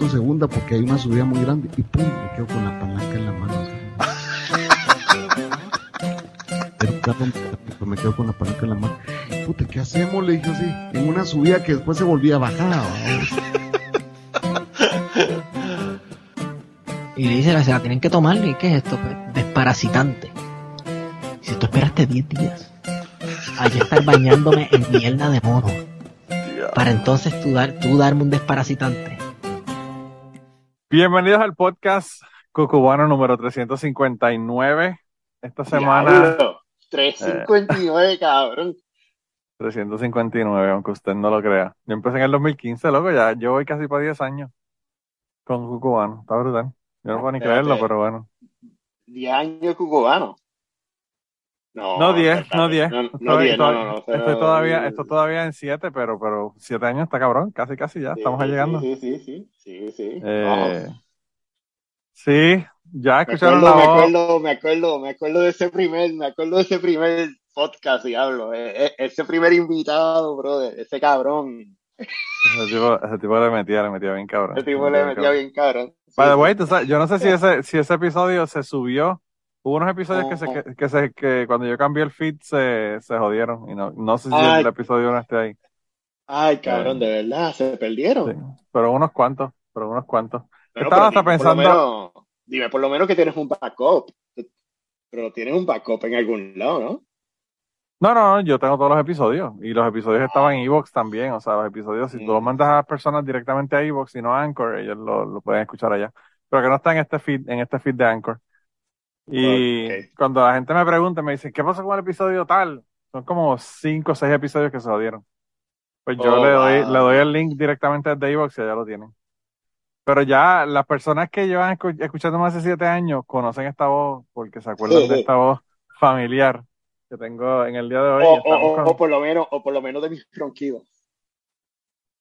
en segunda porque hay una subida muy grande y pum, me quedo con la palanca en la mano. El carro me- quedo con la palanca en la mano. Puta, ¿qué hacemos? Le dije así, en una subida que después se volvía a bajar. Y le dice, se la tienen que tomar, ¿y qué es esto? Pues, desparasitante. Si tú esperaste 10 días, hay que estar bañándome en mierda de mono, para entonces tú, dar, tú darme un desparasitante. Bienvenidos al podcast Cucubano número 359. Esta semana Diablo, 359, cabrón. 359, aunque usted no lo crea. Yo empecé en el 2015, loco, ya yo voy casi para 10 años con Cucubano. Está brutal. Yo no puedo ni Espérate. creerlo, pero bueno. 10 años cubano. No, No 10, espérate. no 10. No, no Estoy, 10, no, no, no. estoy todavía, estoy todavía en 7, pero, pero 7 años está cabrón, casi casi ya, Sí, estamos llegando. Sí, sí, sí, sí, sí. Eh, sí, ya Me escucharon acuerdo, la me voz. acuerdo, me acuerdo, me acuerdo de ese primer, me acuerdo de ese primer podcast, diablo. eh, eh, ese primer invitado, brother, ese cabrón. Ese tipo, ese tipo le metía, le metía bien cabrón. Ese tipo le metía bien cabrón. By the way, yo no sé si ese, si ese episodio se subió. Hubo unos episodios que, se, que, que se, que cuando yo cambié el feed se, se jodieron. Y no, no sé si Ay. el episodio no esté ahí. Ay, cabrón, de verdad, se perdieron. Sí. Pero unos cuantos, pero unos cuantos. Pero, Estaba pero hasta dime por lo pensando- menos- dime por lo menos que tienes un backup. Pero tienes un backup en algún lado, ¿no? No, no, yo tengo todos los episodios. Y los episodios estaban en Evox también. O sea, los episodios, si tú los Mm. mandas a las personas directamente a Evox y no a Anchor, ellos lo, lo pueden escuchar allá. Pero que no está en este feed, en este feed de Anchor. Y cuando la gente me pregunta, me dice, ¿qué pasó con el episodio tal? Son como cinco o seis episodios que se jodieron. Pues yo Oh, le doy, wow. le doy el link directamente desde Evox y allá lo tienen. Pero ya las personas que llevan escu- escuchando más de siete años conocen esta voz porque se acuerdan de esta voz familiar que tengo en el día de hoy. O, o- o- con- o por lo menos, o por lo menos de mis ronquidos.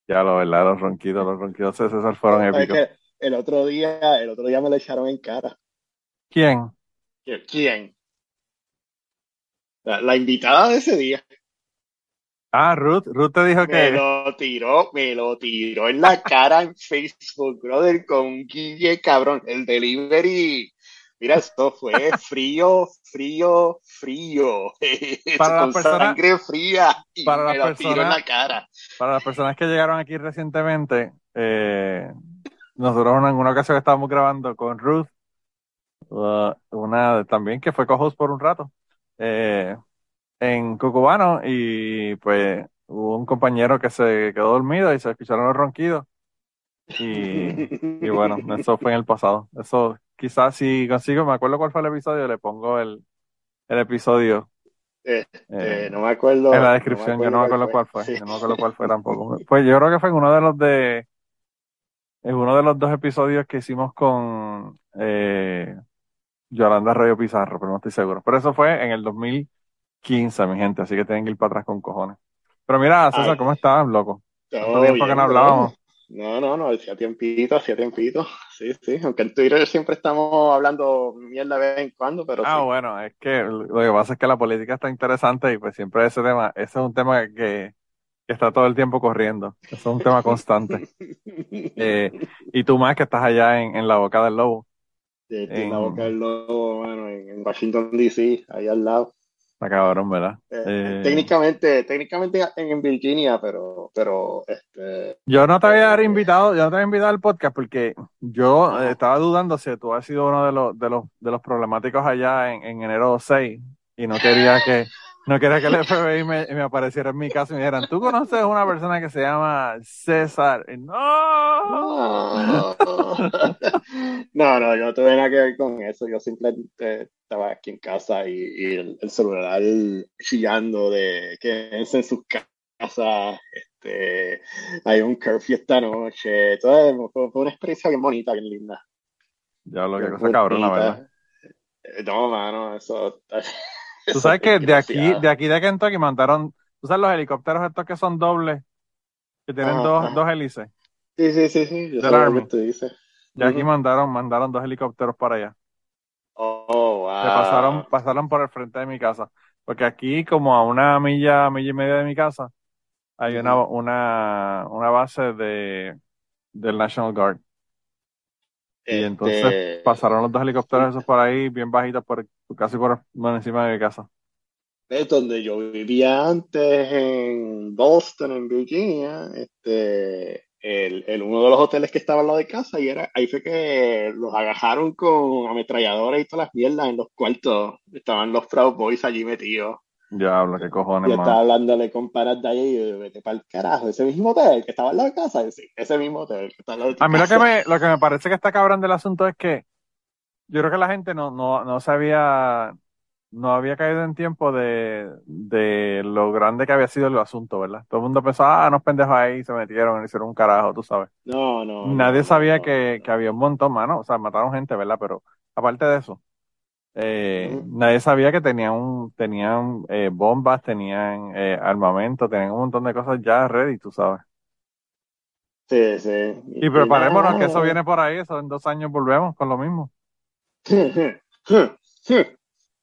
Ya lo verdad, los ronquidos, los ronquidos de César fueron épicos. que el otro día, el otro día me lo echaron en cara. ¿Quién? ¿Qui- ¿Quién? La, la invitada de ese día Ah, Ruth. Ruth te dijo me que lo tiró, me lo tiró en la cara en Facebook, brother, con un Guille cabrón. El delivery, mira, esto fue frío, frío, frío. Para la con persona- sangre fría y para la me tiró en la cara. para las personas que llegaron aquí recientemente, eh, nosotros en una ocasión que estábamos grabando con Ruth, uh, una también que fue co-host por un rato, eh, en Cucubano, y pues hubo un compañero que se quedó dormido y se escucharon los ronquidos. Y, y bueno, eso fue en el pasado. Eso quizás si consigo, me acuerdo cuál fue el episodio, le pongo el, el episodio Este, eh, no me acuerdo. en la descripción, yo no me acuerdo cuál fue, Sí. yo no me acuerdo cuál fue tampoco. Pues yo creo que fue en uno de los de, en uno de los dos episodios que hicimos con eh, Yolanda Rayo Pizarro, pero no estoy seguro. Pero eso fue en el 2015, mi gente, así que tienen que ir para atrás con cojones. Pero mira, César, Ay. ¿cómo estás, loco? Todo ¿Cuánto tiempo que no bien, hablábamos? No, no, no, hacía tiempito, hacía tiempito. Sí, sí, aunque en Twitter siempre estamos hablando mierda de vez en cuando, pero Ah, sí. bueno, es que lo que pasa es que la política está interesante y pues siempre ese tema, ese es un tema que, que está todo el tiempo corriendo. Eso es un tema constante. Eh, y tú más que estás allá en, en la boca del lobo. Sí, estoy en la boca del lobo, mano, en, en Washington DC, ahí al lado. Está cabrón, ¿verdad? Eh, Eh, técnicamente, técnicamente en, Virginia, pero, pero, este, yo no te había eh, invitado, yo no te había invitado al podcast porque yo eh, estaba dudando si tú has sido uno de los, de los, de los problemáticos allá en, en enero 6 y no quería que, no quería que el FBI me, me apareciera en mi casa y me dijeran, ¿tú conoces una persona que se llama César? Y, no. No, no, yo no tuve nada que ver con eso. Yo simplemente estaba aquí en casa y, y el, el celular chillando de quédense en sus casas. Este, hay un curfew esta noche. Todo, fue, fue una experiencia bien bonita, bien linda. Ya lo que cosa cabrona. ¿verdad? Eh, No, mano, eso. Tú sabes es que de aquí, de aquí de Kentucky mandaron, tú sabes los helicópteros estos que son dobles, que tienen Ajá, dos, ajá. dos hélices. Sí, sí, sí, sí. Yo sé lo que tú dices. Y aquí mandaron, mandaron dos helicópteros para allá. Oh, wow. que pasaron, pasaron por el frente de mi casa. Porque aquí, como a una milla, milla y media de mi casa, hay una, una, una base de, del National Guard. Y entonces Este, pasaron los dos helicópteros esos por ahí, bien bajitos, por, casi por, por encima de mi casa. es donde yo vivía antes en Boston, en Virginia, este, el, el- uno de los hoteles que estaba al lado de casa, y era, ahí fue que los agajaron con ametralladoras y todas las mierdas en los cuartos. Estaban los Proud Boys allí metidos. Diablo, qué cojones, Yo estaba hablándole con panas de ahí y yo, vete para el carajo, ese mismo hotel que estaba lado de casa, sí, ese mismo hotel que al lado de tu A mí lo que casa. me, lo que me parece que está cabrón del asunto es que yo creo que la gente no, no, no sabía, no había caído en tiempo de, de lo grande que había sido el asunto, ¿verdad? Todo el mundo pensó, ah, unos pendejos ahí se metieron, hicieron un carajo, tú sabes. No, no, Nadie no, sabía no, que, no. que había un montón, mano. O sea, mataron gente, ¿verdad? Pero aparte de eso, eh, nadie sabía que tenían, un, tenían eh, bombas, tenían eh, armamento, tenían un montón de cosas ya ready, tú sabes. Sí, sí. Y Y, preparémonos que eso nada. viene por ahí, eso en dos años volvemos con lo mismo.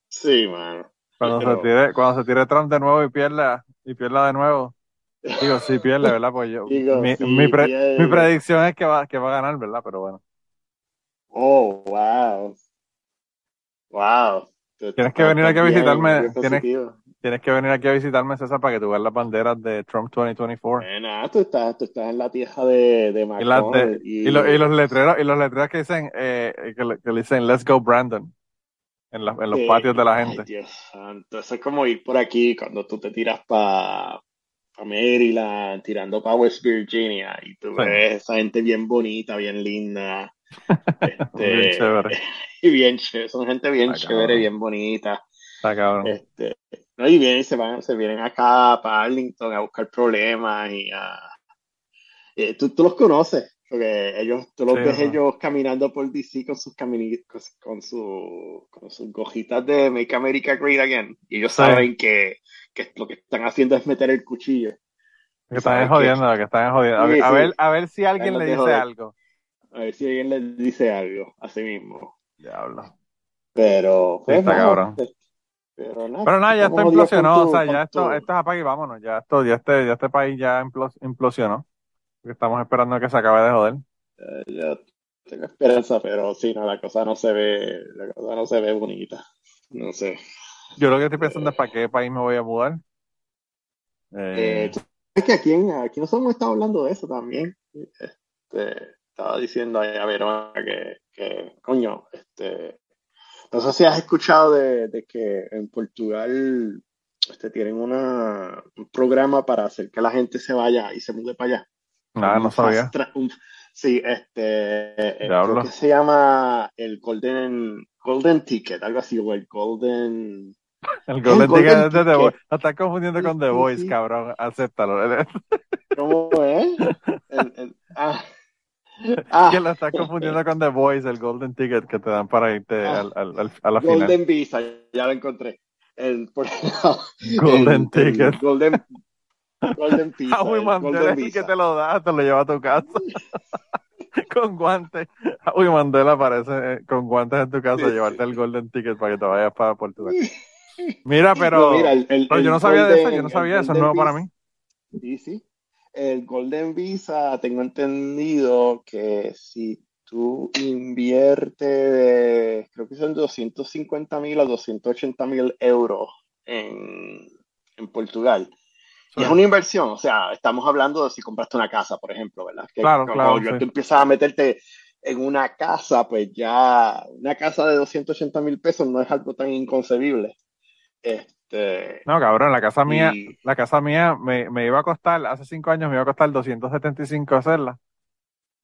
Sí, mano. Cuando se tire, cuando se tire Trump de nuevo y pierda, y pierda de nuevo. Digo, sí pierde, ¿verdad? Pues yo, digo, mi, mi, pre- mi predicción es que va, que va a ganar, ¿verdad? Pero bueno. Oh, wow. Wow. Tienes que venir aquí a visitarme, tienes, tienes que venir aquí a visitarme, César, para que tú veas las banderas de Trump 2024. Nena, tú estás, tú estás en la tierra de, de Y, las de, McConnell y, lo- y y los letreros, y los letreros que dicen, eh, que, le- que le dicen Let's go Brandon en, la- en los patios de la ay, gente. Dios santo. Eso es como ir por aquí cuando tú te tiras para Maryland, tirando para West Virginia y tú Sí, ves esa gente bien bonita, bien linda, bien este, chévere. y bien chévere, son gente bien Está chévere, cabrón. bien bonita. Está cabrón. Este, no, y vienen, se van, se vienen acá para Arlington a buscar problemas y a, eh, tú, tú los conoces, porque ellos, tú los Sí, ves ellos caminando por DC con sus camini- con, con su, con sus gojitas de Make America Great Again. Y ellos Sí. saben que, que lo que están haciendo es meter el cuchillo. Que Y están saben que, jodiendo, que están jodiendo. A ver, sí, a ver, sí, a ver si alguien le dice joder. algo. A ver si alguien les dice algo, así mismo. Diablo. Pero, Sí, pues está cabrón. pues, pero nada, Pero nada, ya con implosionó. O sea, ya esto, tu, esto es apaga y vámonos. Ya esto, ya este, ya este país ya implos- implosionó. Estamos esperando que se acabe de joder. yo tengo esperanza, pero sí, no, la cosa no se ve, la cosa no se ve bonita. No sé. Yo lo que estoy pensando es para qué país me voy a mudar. Eh, Eh, sabes que aquí, en- aquí nosotros hemos estado hablando de eso también. Este, estaba diciendo a Verona que, que, coño, este, no sé si has escuchado de, de que en Portugal este, tienen una, un programa para hacer que la gente se vaya y se mude para allá. nada, no sabía. un- sí, este, eh, creo que se llama el Golden, Golden Ticket, algo así, o el Golden, El el Golden Ticket Golden es de The Voice. Ticket. Lo estás confundiendo con The Voice, cabrón. Acéptalo. ¿Cómo es? El, el, ah, Que ah, lo estás confundiendo con The Voice, el Golden Ticket que te dan para irte ah, al, al- al- a la final. Golden Visa, ya lo encontré. El, por- Golden el, el Ticket. Golden, Golden Visa, el Mandel Golden es el que Visa. te lo da, te lo lleva a tu casa con guantes. Howie Mandela aparece eh, con guantes en tu casa a llevarte el. Golden Ticket para que te vayas para Portugal. Mira, No, mira, pero, el, el, pero yo no sabía de eso, yo Golden, no sabía, eso es Golden nuevo para Visa, mí. sí, sí. El Golden Visa, tengo entendido que si tú inviertes, creo que son 250 mil a 280 mil euros en, en Portugal. Y es una inversión, o sea, estamos hablando de si compraste una casa, por ejemplo, ¿verdad? Que Claro, cuando claro, ya sí. tú empiezas a meterte en una casa, pues ya una casa de 280 mil pesos no es algo tan inconcebible. Este, No, cabrón, la casa mía, la casa mía me, me iba a costar, hace cinco años me iba a costar 275 hacerla.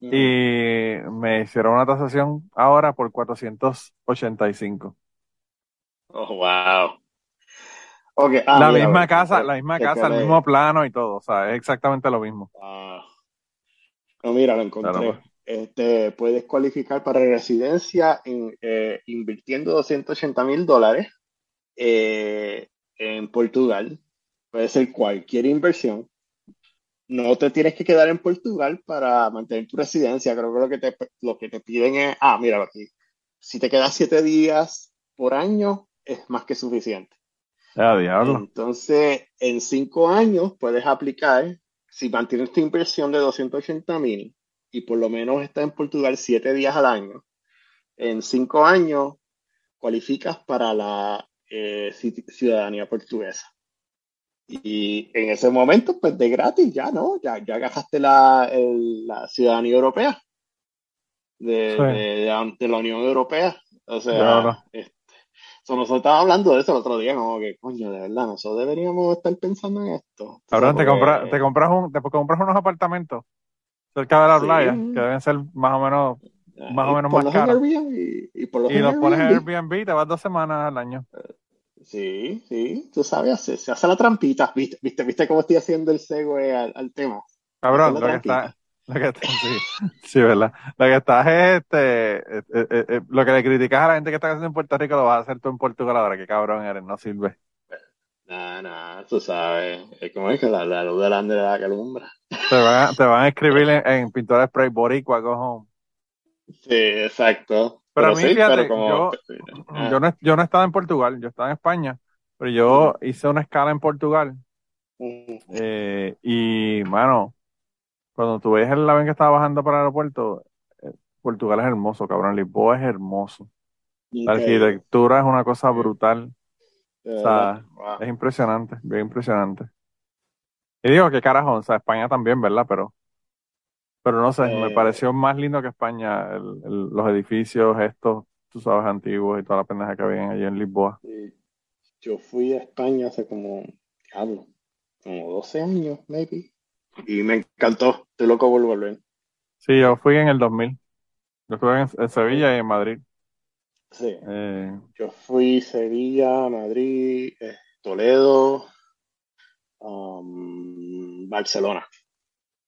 ujú. Y me hicieron una tasación ahora por 485. Oh, wow. Ok, ah, La mira, misma casa, la misma casa, el mismo plano y todo, o sea, es exactamente lo mismo. ah, no, mira, lo Claro, encontré. pues. Este, puedes cualificar para residencia en, eh, invirtiendo 280 mil dólares eh, en Portugal. Puede ser cualquier inversión. no te tienes que quedar en Portugal para mantener tu residencia. Creo que lo que te, lo que te piden es, ah, mira aquí, si te quedas siete días por año, es más que suficiente. Ya, diablo. Entonces, en cinco años puedes aplicar, si mantienes tu inversión de 280 mil y por lo menos estás en Portugal siete días al año, en cinco años cualificas para la eh, ci- ciudadanía portuguesa. Y en ese momento, pues de gratis, ya, ¿no? Ya, ya agarraste la, el- la ciudadanía europea de, Sí. de, de la, de la Unión Europea. O sea, Claro. este, so, nosotros estábamos hablando de eso el otro día, como que, coño, de verdad, nosotros deberíamos estar pensando en esto. Cabrón, te, compras te compras un, te compras unos apartamentos cerca de la Sí. playa, que deben ser más o menos, más o menos por más caros. Airbnb, y, y por los y los pones en Airbnb. Airbnb y te vas dos semanas al año. Sí, sí, tú sabes, se, se hace la trampita. ¿Viste, viste, viste cómo estoy haciendo el segue al, al tema? Cabrón, lo que está, lo que está, sí, sí, verdad. Lo que estás es este, eh, eh, eh, lo que le criticas a la gente que está haciendo en Puerto Rico lo vas a hacer tú en Portugal ahora, que cabrón eres, no sirve. Nah, nah, tú sabes, es como es que la, la luz delante de la que alumbra. Te van a, te van a escribir en, en pintura spray boricua, home. Sí, exacto. Pero a mí, sí, fíjate, pero como... yo, yo no, yo no he estado en Portugal, yo estaba en España, pero yo hice una escala en Portugal, mm, eh, y, mano, cuando tú ves el avión que estaba bajando para el aeropuerto, eh, Portugal es hermoso, cabrón, Lisboa es hermoso. La arquitectura es una cosa brutal, o sea, Wow. es impresionante, bien impresionante. Y digo, qué carajo, o sea, España también, ¿verdad? Pero, pero no sé, me Eh, pareció más lindo que España, el- el- los edificios estos, tú sabes, antiguos y toda la pendeja que habían allí en Lisboa. sí. Yo fui a España hace como, diablo, como 12 años, maybe. Y me encantó. Estoy loco por volver. Sí, yo fui en el 2000. Yo estuve en, en Sevilla y en Madrid. Sí. Eh, Yo fui Sevilla, Madrid, eh, Toledo, um, Barcelona.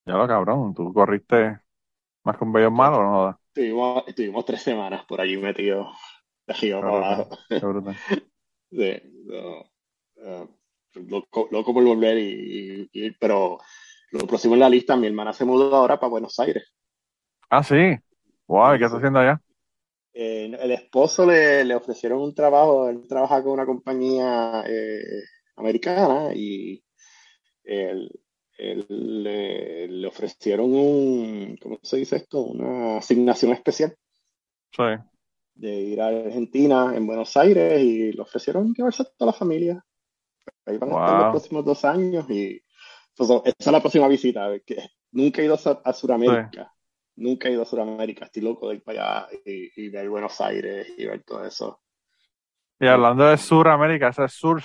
Ya lo cabrón, tú corriste más que un bello malo, no jodas. Estuvimos, estuvimos tres semanas por allí metidos de arriba para. Sí, no, eh, loco, loco por volver y, y- y- pero lo próximo en la lista, mi hermana se mudó ahora para Buenos Aires. Ah, sí. Wow, ¿y Sí, qué está haciendo allá? Eh, el esposo le, le ofrecieron un trabajo, él trabaja con una compañía eh, americana y él le, le ofrecieron un, ¿cómo se dice esto? Una asignación especial Sí. de ir a Argentina, en Buenos Aires, y le ofrecieron llevarse a toda la familia. Ahí van a estar los próximos dos años y pues, esa es la próxima visita. Que nunca he ido a, a Sí. Sudamérica, nunca he ido a Sudamérica, estoy loco de ir para allá y, y ver Buenos Aires y ver todo eso. Y hablando de Suramérica, ese es Sur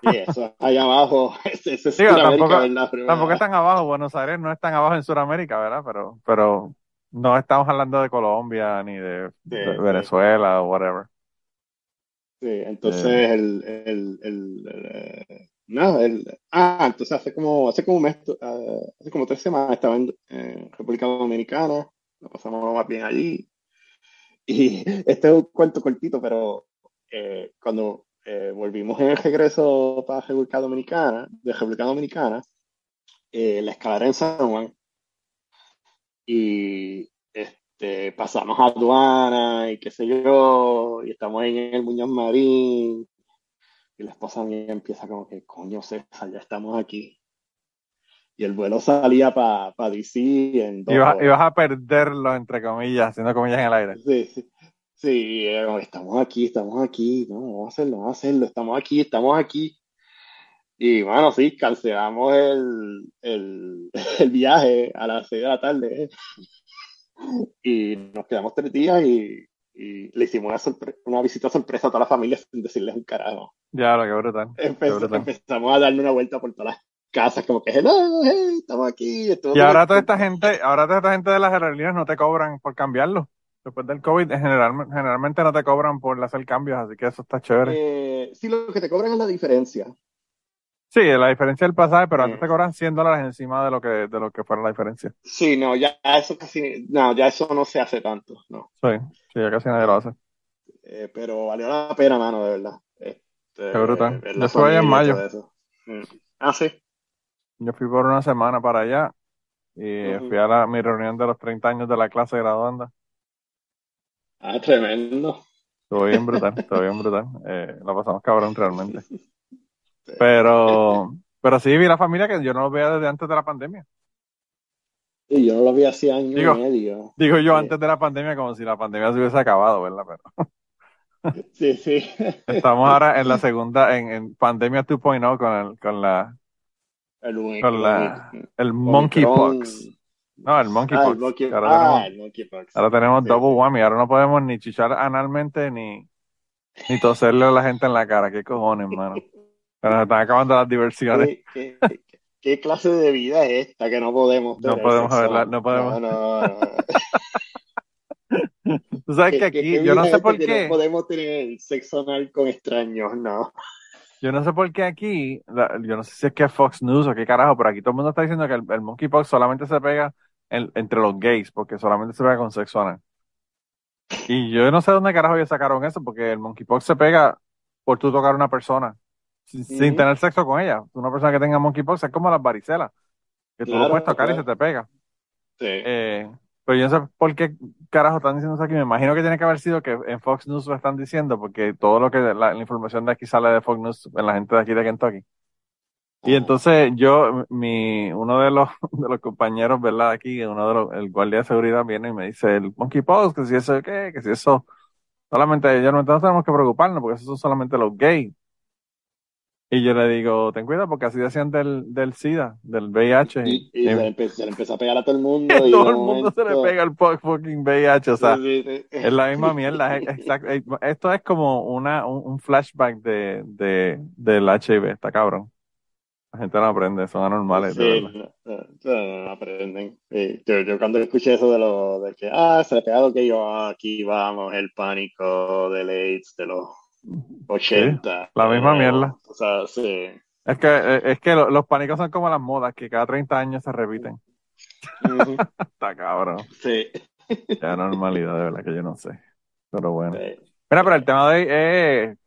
Y eso es allá abajo, ese es Digo, Sudamérica, tampoco, ¿verdad? tampoco es Primera. tan abajo, Buenos Aires no es tan abajo en Suramérica, ¿verdad? Pero, pero no estamos hablando de Colombia ni de, Sí, de sí, Venezuela o whatever. sí. Eh, Entonces, el, el, el, eh, nada, el, ah, entonces hace como, hace como un mes, eh, hace como tres semanas estaba en República Dominicana, lo pasamos más bien allí. Y este es un cuento cortito, pero eh, cuando eh, volvimos en el regreso para República Dominicana, de República Dominicana, eh, la escalera en San Juan y este, pasamos a aduana y qué sé yo, y estamos en el Muñoz Marín, y la esposa mía empieza como que, coño, César, ya estamos aquí. Y el vuelo salía para pa DC en dos y vas, y horas. vas a perderlo, entre comillas, haciendo comillas en el aire. Sí, sí. Sí, eh, estamos aquí, estamos aquí, no, vamos a hacerlo, vamos a hacerlo, estamos aquí, estamos aquí. Y bueno, sí, cancelamos el, el, el viaje a las seis de la tarde y nos quedamos tres días y, y le hicimos una, sorpre- una visita sorpresa a toda la familia sin decirles un carajo. Ya, lo que brutal, Empe- empezamos a darle una vuelta por todas las casas, como que, hello, hey, estamos aquí. Y ahora toda esta gente, ahora toda esta gente de las aerolíneas no te cobran por cambiarlo. Después del COVID, en general, generalmente no te cobran por hacer cambios, así que eso está chévere. Eh, sí, lo que te cobran es la diferencia. Sí, la diferencia del pasaje, pero antes Eh, te cobran 100 dólares encima de lo que, de lo que fuera la diferencia. sí, no, ya eso casi, no, ya eso no se hace tanto, no. Sí, sí, ya casi nadie lo hace. Eh, pero valió la pena, mano, de verdad. Este, Qué brutal. Yo estuve allá en mayo. Mm. Ah, sí. Yo fui por una semana para allá y fui a la- mi reunión de los 30 años de la clase graduanda. Ah, tremendo. Estuvo bien brutal, estuvo bien brutal. Eh, lo pasamos cabrón realmente. Pero, pero sí vi la familia que yo no los veía desde antes de la pandemia. Y yo no lo vi hace año Digo- y medio. Digo yo Sí. antes de la pandemia como si la pandemia se hubiese acabado, ¿verdad? Pero Sí, sí. estamos ahora en la segunda, en, en pandemia 2.0 con el, con la, El, con la, el monkeypox. No, el Ah, monkeypox. el monkey- Ahora ah, tenemos, el monkeypox. ahora tenemos Sí, double whammy. Ahora no podemos ni chichar analmente ni, ni toserle a la gente en la cara. ¿Qué cojones, mano? Pero nos están acabando las diversiones. ¿Qué, qué, qué clase de vida es esta que no podemos No tener podemos sexo? verla, no podemos. No, no, no. Tú sabes que ¿Qué- aquí, yo no sé por qué. No podemos tener sexo anal con extraños, no. Yo no sé por qué aquí, yo no sé si es que es Fox News o qué carajo, pero aquí todo el mundo está diciendo que el, el monkeypox solamente se pega en- entre los gays, porque solamente se pega con sexo anal. Y yo no sé dónde carajo ellos sacaron eso, porque el monkeypox se pega por tú tocar a una persona sin, tener sexo con ella. Una persona que tenga monkeypox es como las varicelas, que tú lo Claro, puedes tocar y claro. se te pega. Sí. Eh, pero yo no sé por qué carajo están diciendo eso aquí. Me imagino que tiene que haber sido que en Fox News lo están diciendo, porque todo lo que la, la información de aquí sale de Fox News en la gente de aquí de Kentucky. Y entonces yo, mi, uno de los, de los compañeros, ¿verdad? Aquí, uno de los, el guardia de seguridad viene y me dice, el monkeypox, que si eso, ¿qué? Que si eso, solamente, yo no, tenemos que preocuparnos, porque esos son solamente los gays. Y yo le digo, ten cuidado, porque así decían del, del SIDA, del VIH. Y, y y- se, le empe- se le empezó a pegar a todo el mundo. y todo el mundo se le pega el fucking VIH, o sea, Sí, sí, sí. es la misma mierda. es- exacto. Esto es como una, un, un flashback de, de, del HIV, está cabrón. La gente no aprende, son anormales, de Sí, no, no, no, aprenden. Sí, yo, yo cuando escuché eso de lo de que, ah, se le pega lo que yo, ah, aquí vamos, el pánico del AIDS de los 80. la misma mierda. O sea, sí. Es que, eh, es que lo- los pánicos son como las modas, que cada 30 años se repiten. Está cabrón. sí. Ya normalidad, de verdad que yo no sé. Pero bueno. sí. Mira, pero el tema de hoy es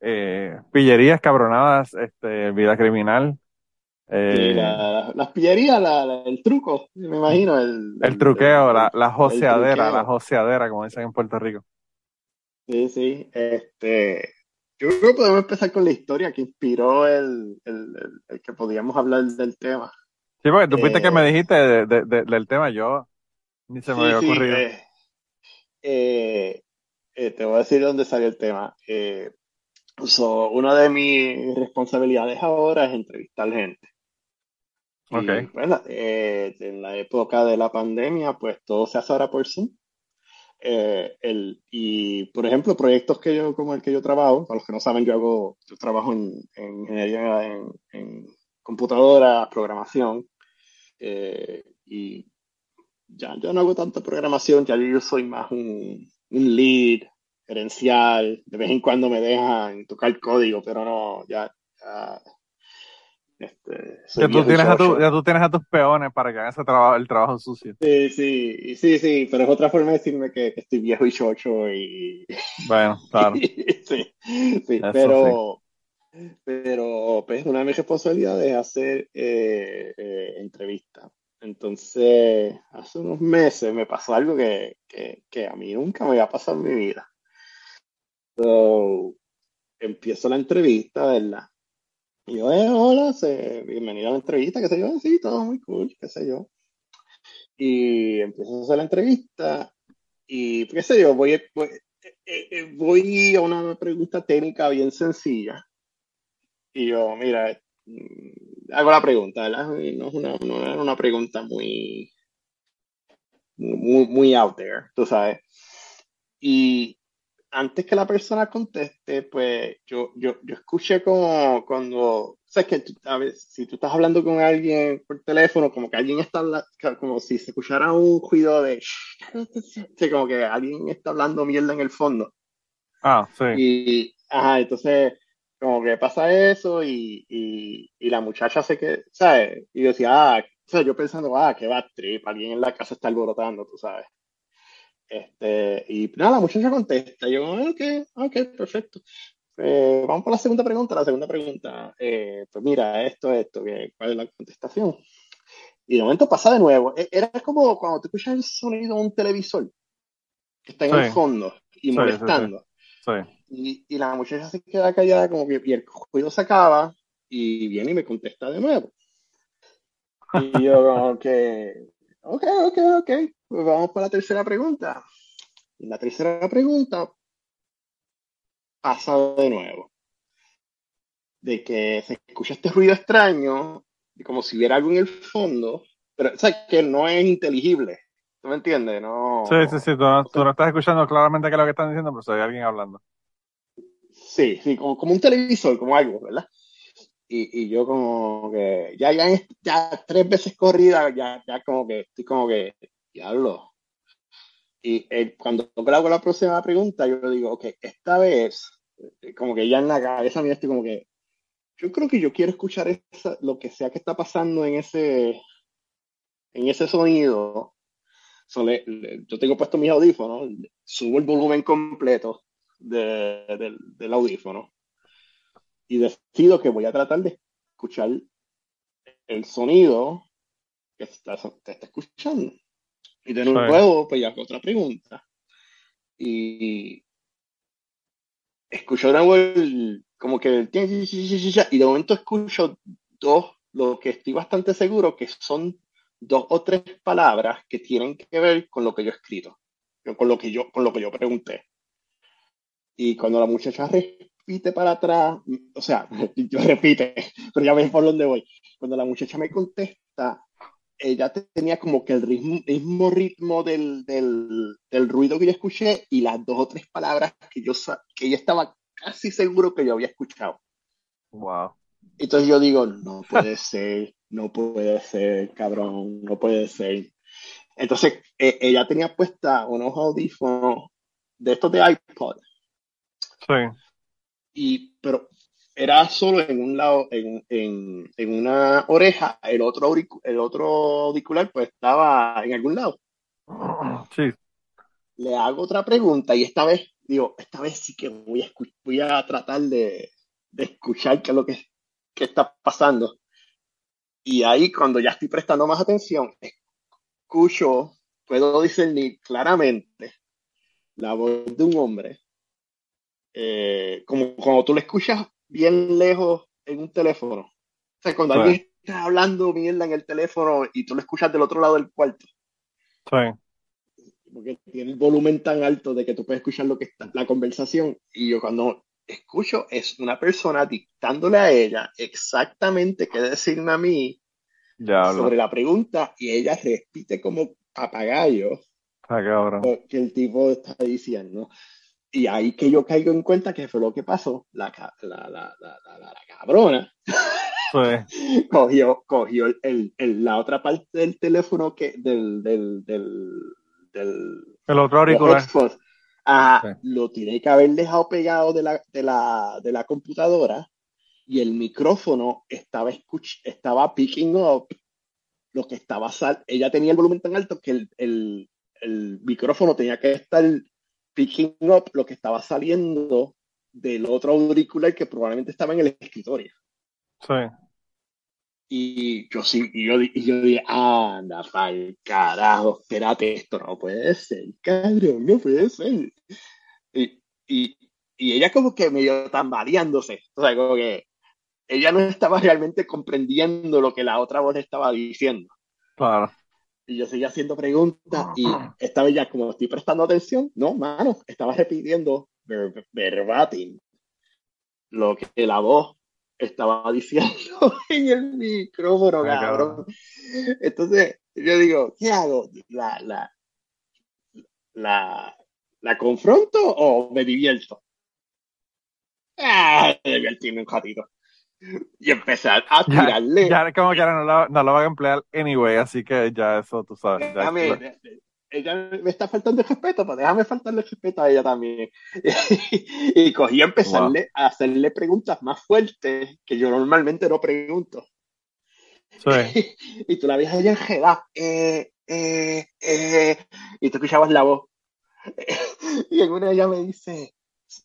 eh, pillerías, cabronadas, este, vida criminal. Eh, Sí, la- la- las pillerías, la- la- el truco, me imagino. El, el truqueo, el- la, joseadera, la joseadera, como dicen en Puerto Rico. Sí, sí. Este, yo creo que podemos empezar con la historia que inspiró el, el, que podíamos hablar del tema. Sí, porque tú fuiste Eh, que me dijiste de- de- de- del tema, yo ni se me Sí, había ocurrido. eh, eh, eh, te voy a decir dónde salió el tema. Eh, so, una de mis responsabilidades ahora es entrevistar gente. Y, Ok. bueno, eh, en la época de la pandemia, pues todo se hace ahora por Zoom. Eh, el, y, por ejemplo, proyectos que yo, como el que yo trabajo, para los que no saben, yo hago, yo trabajo en, en ingeniería en, en computadoras, programación, eh, y ya yo no hago tanta programación, ya yo soy más un, un lead gerencial, de vez en cuando me dejan tocar código, pero no, ya, ya, este, Ya tú, tienes a tu- ya tú tienes a tus peones para que hagan ese trabajo, el trabajo sucio. Sí, sí, sí, sí, pero es otra forma de decirme que, que estoy viejo y chocho y... Bueno, claro. sí, sí, Eso pero, pero pues una de mis responsabilidades es hacer eh, eh, entrevistas. Entonces, hace unos meses me pasó algo que, que, que a mí nunca me había pasado en mi vida. So, empiezo la entrevista, ¿verdad? Y yo, eh, hola, bienvenido a la entrevista, qué sé yo, sí, todo muy cool, qué sé yo. Y empiezo a hacer la entrevista y, qué sé yo, voy, voy, eh, eh, voy a una pregunta técnica bien sencilla. Y yo, mira, mm, hago la pregunta, ¿verdad? No es una, no era una pregunta muy, muy, muy out there, tú sabes. Y antes que la persona conteste, pues yo, yo, yo escuché como cuando, sabes que tú- a veces, si tú estás hablando con alguien por teléfono, como que alguien está, habla- como si se escuchara un ruido de, como que alguien está hablando mierda en el fondo. Ah, sí. Y, ajá, entonces, como que pasa eso y, y, y la muchacha se que, ¿sabes? Y yo decía, ah, o sea, yo pensando, ah, qué va trip, alguien en la casa está alborotando, tú sabes. Este, y nada, la muchacha contesta, yo, ok, ok, perfecto. Eh, vamos por la segunda pregunta. La segunda pregunta, eh, pues mira, esto, esto, ¿cuál es la contestación? Y de momento pasa de nuevo. E- Era como cuando te escuchas el sonido de un televisor que está en el Sí. fondo y Sí, molestando. Sí. Y, y la muchacha se queda callada como que y el ruido se acaba y viene y me contesta de nuevo. Y yo como que, ok, ok, ok, vamos para la tercera pregunta. La tercera pregunta pasa de nuevo. De que se escucha este ruido extraño, como si hubiera algo en el fondo, pero o sea, que no es inteligible. ¿Tú me entiendes? No. Sí, sí, sí, tú no, tú no estás escuchando claramente qué es lo que están diciendo, pero se oye alguien hablando. Sí, sí, como, como un televisor, como algo, ¿verdad? Y, y yo como que ya, ya, ya tres veces corrida, ya, ya como que estoy como que, diablo. Y eh, cuando hago la próxima pregunta, yo digo, ok, esta vez, eh, como que ya en la cabeza mía estoy como que, yo creo que yo quiero escuchar esa- lo que sea que está pasando en ese, en ese sonido. So, le- le- yo tengo puesto mis audífonos, subo el volumen completo de- del, audífono y decido que voy a tratar de escuchar el sonido que está, te está escuchando. Y de nuevo, pues ya otra pregunta. Y escucho de nuevo el, como que y de momento escucho dos, lo que estoy bastante seguro que son dos o tres palabras que tienen que ver con lo que yo he escrito, con lo que yo, con lo que yo pregunté. Y cuando la muchacha repite para atrás, o sea, yo repite, pero ya ves por dónde voy. Cuando la muchacha me contesta, ella tenía como que el ritmo, mismo ritmo del, del, del, ruido que yo escuché y las dos o tres palabras que yo que ella estaba casi seguro que yo había escuchado. Wow. Entonces yo digo, no puede ser, no puede ser, cabrón, no puede ser. Entonces eh, ella tenía puesta unos audífonos de estos de iPod. Sí. Y, pero era solo en un lado, en, en, en una oreja, el otro, auric el otro auricular pues estaba en algún lado. Sí. Le hago otra pregunta y esta vez, digo, esta vez sí que voy a, voy a tratar de, de escuchar qué es lo que, que está pasando. Y ahí cuando ya estoy prestando más atención, escucho, puedo discernir claramente la voz de un hombre, eh, como cuando tú le escuchas bien lejos en un teléfono. O sea, cuando Sí. alguien está hablando mierda en el teléfono y tú lo escuchas del otro lado del cuarto, Sí. porque tiene el volumen tan alto de que tú puedes escuchar lo que está, la conversación. Y yo cuando escucho es una persona dictándole a ella exactamente qué decirme a mí Ya sobre la pregunta y ella repite como papagayo Ah, que el tipo está diciendo. Y ahí que yo caigo en cuenta que fue lo que pasó. La, la, la, la, cabrona Sí. cogió, cogió el, el- la otra parte del teléfono que del, del, del, del El otro auricular. Ah, Sí. Lo tiene que haber dejado pegado de la, de la, de la computadora y el micrófono estaba, escuch estaba picking up lo que estaba sal ella tenía el volumen tan alto que el, el, el micrófono tenía que estar picking up lo que estaba saliendo del otro auricular que probablemente estaba en el escritorio. Sí. Y yo sí, y yo, y yo dije, anda, pa'l carajo, espérate, esto no puede ser, cabrón, no puede ser. Y, y, y ella como que medio tambaleándose, o sea, como que ella no estaba realmente comprendiendo lo que la otra voz estaba diciendo. Claro. Y yo seguía haciendo preguntas y esta vez ya como estoy prestando atención, no, mano, estaba repitiendo ver, verbatim lo que la voz estaba diciendo en el micrófono, Ah, cabrón. Entonces, yo digo, ¿qué hago? ¿La, la, la, la confronto o me divierto? Ah, divertirme un ratito. Y empecé a tirarle. ya como que ahora no lo, no lo van a emplear anyway, así que ya eso tú sabes. ya- Déjame, de- ella me está faltando el respeto, pues déjame faltarle el respeto a ella también. y cogí a empezarle a hacerle preguntas más fuertes que yo normalmente no pregunto. sí. y tú la ves a ella enredada, eh, eh, eh, y tú escuchabas la voz. y en una ella me dice,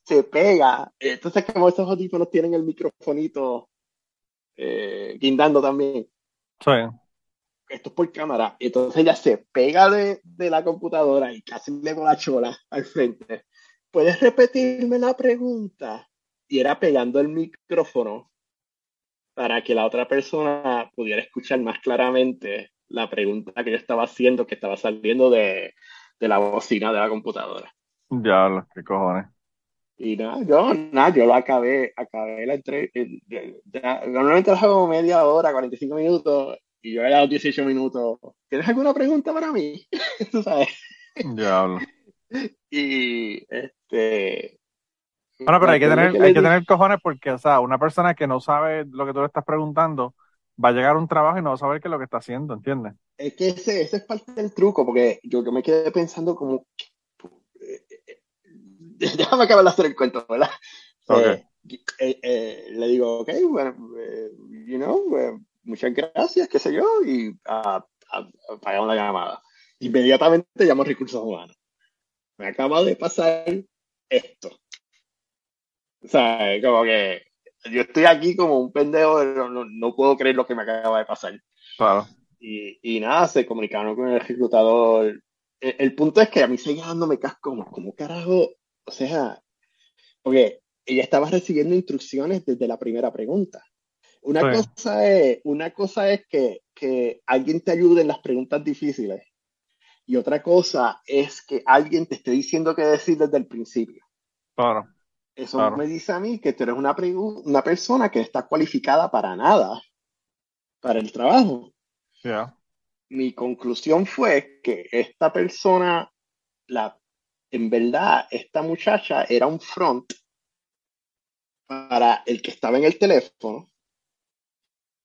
se pega. Entonces, como esos audífonos tienen el microfonito eh, guindando también. Sí. Esto es por cámara. Entonces ella se pega de, de la computadora y casi le da la chola al frente. ¿Puedes repetirme la pregunta? Y era pegando el micrófono para que la otra persona pudiera escuchar más claramente la pregunta que yo estaba haciendo, que estaba saliendo de, de la bocina de la computadora. Ya, qué cojones. Y nada, yo, nada, yo lo acabé, acabé la entrevista. Normalmente lo hago media hora, 45 minutos, y yo he dado 18 minutos. ¿Tienes alguna pregunta para mí? Tú sabes. Diablo. Y este. Bueno, pero hay que tener, hay que tener cojones porque, o sea, una persona que no sabe lo que tú le estás preguntando va a llegar a un trabajo y no va a saber qué es lo que está haciendo, ¿entiendes? Es que ese, ese es parte del truco, porque yo, yo me quedé pensando como. Déjame acabar de hacer el cuento, ¿verdad? Ok. Eh, eh, le digo, ok, bueno, eh, you know, eh, muchas gracias, qué sé yo, y uh, apagamos la llamada. Inmediatamente llamo a recursos humanos. Me acaba de pasar esto. O sea, como que yo estoy aquí como un pendejo, no, no, no puedo creer lo que me acaba de pasar. Claro. Y, y nada, se comunicaron con el reclutador. El, el punto es que a mí seguía dándome casco, como, como carajo, o sea, porque ella estaba recibiendo instrucciones desde la primera pregunta. Una Sí. cosa es, una cosa es que, que alguien te ayude en las preguntas difíciles y otra cosa es que alguien te esté diciendo qué decir desde el principio. Claro. Eso Claro. me dice a mí que tú eres una, una persona que está cualificada para nada para el trabajo. Ya. Mi conclusión fue que esta persona, la, en verdad, esta muchacha era un front para el que estaba en el teléfono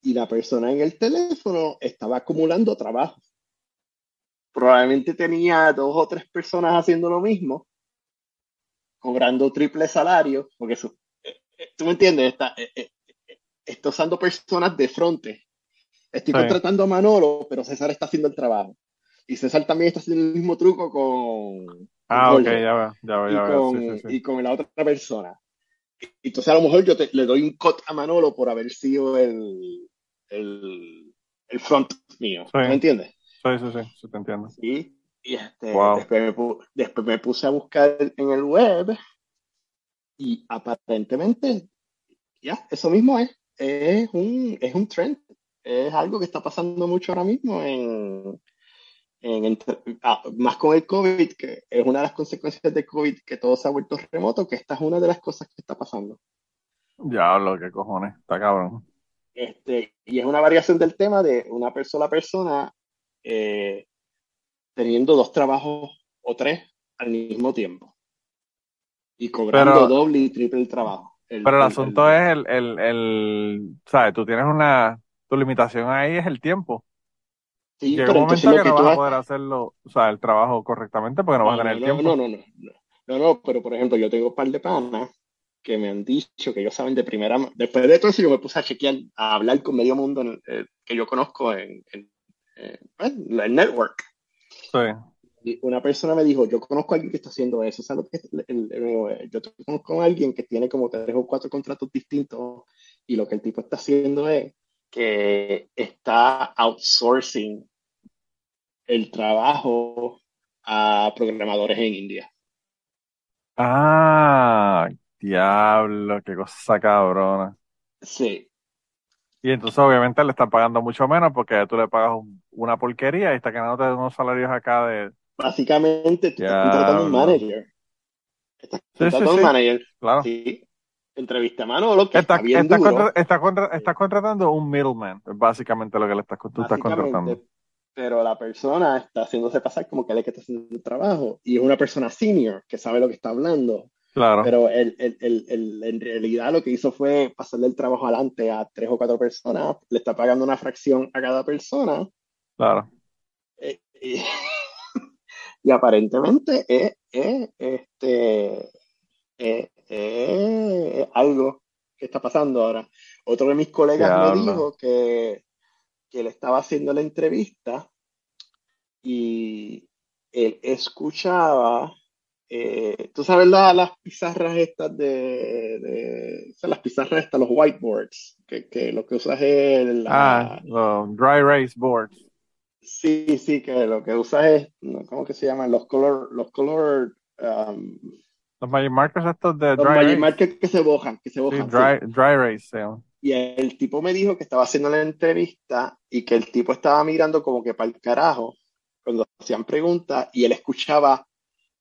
y la persona en el teléfono estaba acumulando trabajo. Probablemente tenía dos o tres personas haciendo lo mismo, cobrando triple salario, porque eso, eh, eh, tú me entiendes, está, eh, está usando personas de fronte. Estoy Sí. contratando a Manolo, pero César está haciendo el trabajo. Y César también está haciendo el mismo truco con, Ah, con ok, Jorge ya veo, ya y, ya veo. con, Sí, sí, sí. y con la otra persona. Y Entonces a lo mejor yo te- le doy un cut a Manolo por haber sido el, el, el front mío. ¿Me entiendes? Sí, sí, sí, sí, te entiendo. Sí. Y este, Wow. después, me pu- después me puse a buscar en el web y aparentemente, ya, eso mismo es. Es un, es un trend. Es algo que está pasando mucho ahora mismo en, en ah, más con el COVID, que es una de las consecuencias de COVID, que todo se ha vuelto remoto, que esta es una de las cosas que está pasando. Diablo, qué cojones, está cabrón. Este, y es una variación del tema de una per- sola persona eh, teniendo dos trabajos o tres al mismo tiempo y cobrando Pero- doble y triple el trabajo. El- Pero el el- asunto el- es el, el, el, ¿sabes? Tú tienes una, tu limitación ahí es el tiempo. Sí, Llega pero un entonces momento lo que no vas a poder hacerlo, o sea, el trabajo correctamente porque no vas a tener no, tiempo. no, no, no, no, no, no, pero por ejemplo, yo tengo un par de panas que me han dicho que ellos saben de primera mano. Después de todo eso, yo me puse a chequear, a hablar con medio mundo en- eh, que yo conozco en, en, eh, pues, el network. Sí, Y una persona me dijo, yo conozco a alguien que está haciendo eso. El- el- el- yo conozco a alguien que tiene como tres o cuatro contratos distintos y lo que el tipo está haciendo es que está outsourcing el trabajo a programadores en India. Ah, diablo, qué cosa cabrona. Sí, Y entonces obviamente le están pagando mucho menos porque tú le pagas un- una porquería y está ganándote unos salarios acá de... básicamente tú estás contratando un manager. Estás Sí, sí, contratando sí. manager. Claro. Sí. Entrevista a Manolo, que Estás está bien estás duro. contra- estás contra- estás contratando un middleman, básicamente lo que le estás, tú estás contratando. Pero la persona está haciéndose pasar como que él es que está haciendo el trabajo y es una persona senior que sabe lo que está hablando, Claro, pero él- él- él en realidad lo que hizo fue pasarle el trabajo adelante a tres o cuatro personas, le está pagando una fracción a cada persona claro. eh, y, y aparentemente es, es, este, es- es algo que está pasando ahora. Otro de mis colegas me dijo que, que le estaba haciendo la entrevista y él escuchaba eh, tú sabes la- las pizarras estas de, de- o sea, las pizarras estas, los whiteboards, que, que lo que usas es la, Ah, los dry erase boards. sí, sí, que lo que usas es, ¿cómo que se llaman? Los color, los color, um, Los Magic Markers estos de los dry magic erase. markers que se bojan, que se Sí, bojan, sí. dry, dry erase se. Y el tipo me dijo que estaba haciendo la entrevista y que el tipo estaba mirando como que para el carajo cuando hacían preguntas y él escuchaba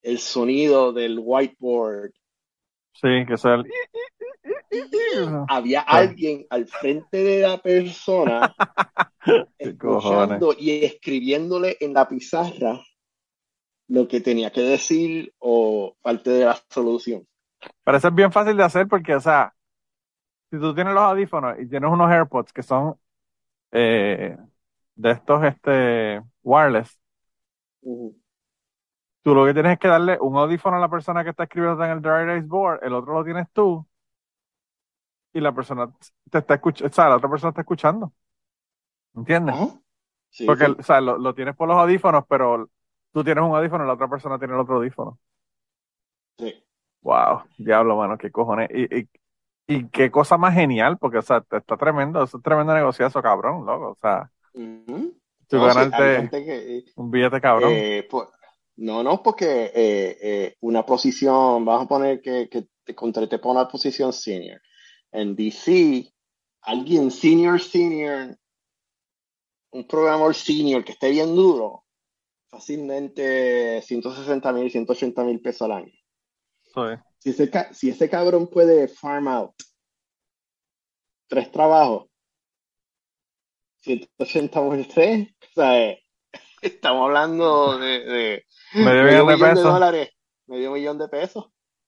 el sonido del whiteboard. Sí, que el... Había alguien al frente de la persona escuchando y escribiéndole en la pizarra lo que tenía que decir o parte de la solución. Es bien fácil de hacer porque, o sea, si tú tienes los audífonos y tienes unos AirPods que son eh, de estos este, wireless, tú lo que tienes es que darle un audífono a la persona que está escribiendo en el dry erase board, el otro lo tienes tú, y la persona te está escuchando, o sea, la otra persona está escuchando. ¿Entiendes? Sí, Porque, sí. o sea, lo, lo tienes por los audífonos, pero tú tienes un audífono y la otra persona tiene el otro audífono. Sí. Wow, diablo, mano, qué cojones. Y, y, y qué cosa más genial, porque, o sea, está tremendo, es un tremendo negociazo, cabrón, loco. O sea, tú No, sí, gente que, un billete cabrón. Eh, pues, no, no, porque eh, eh, una posición, vamos a poner que, que te contraté para una posición senior. En DC, alguien senior, senior, un programador senior que esté bien duro, fácilmente 160 mil, 180 mil pesos al año. Sí. Si ese, si ese cabrón puede farm out tres trabajos, 180 por tres, o sea, eh, estamos hablando de, de Medio millón de pesos. dólares, medio millón de pesos.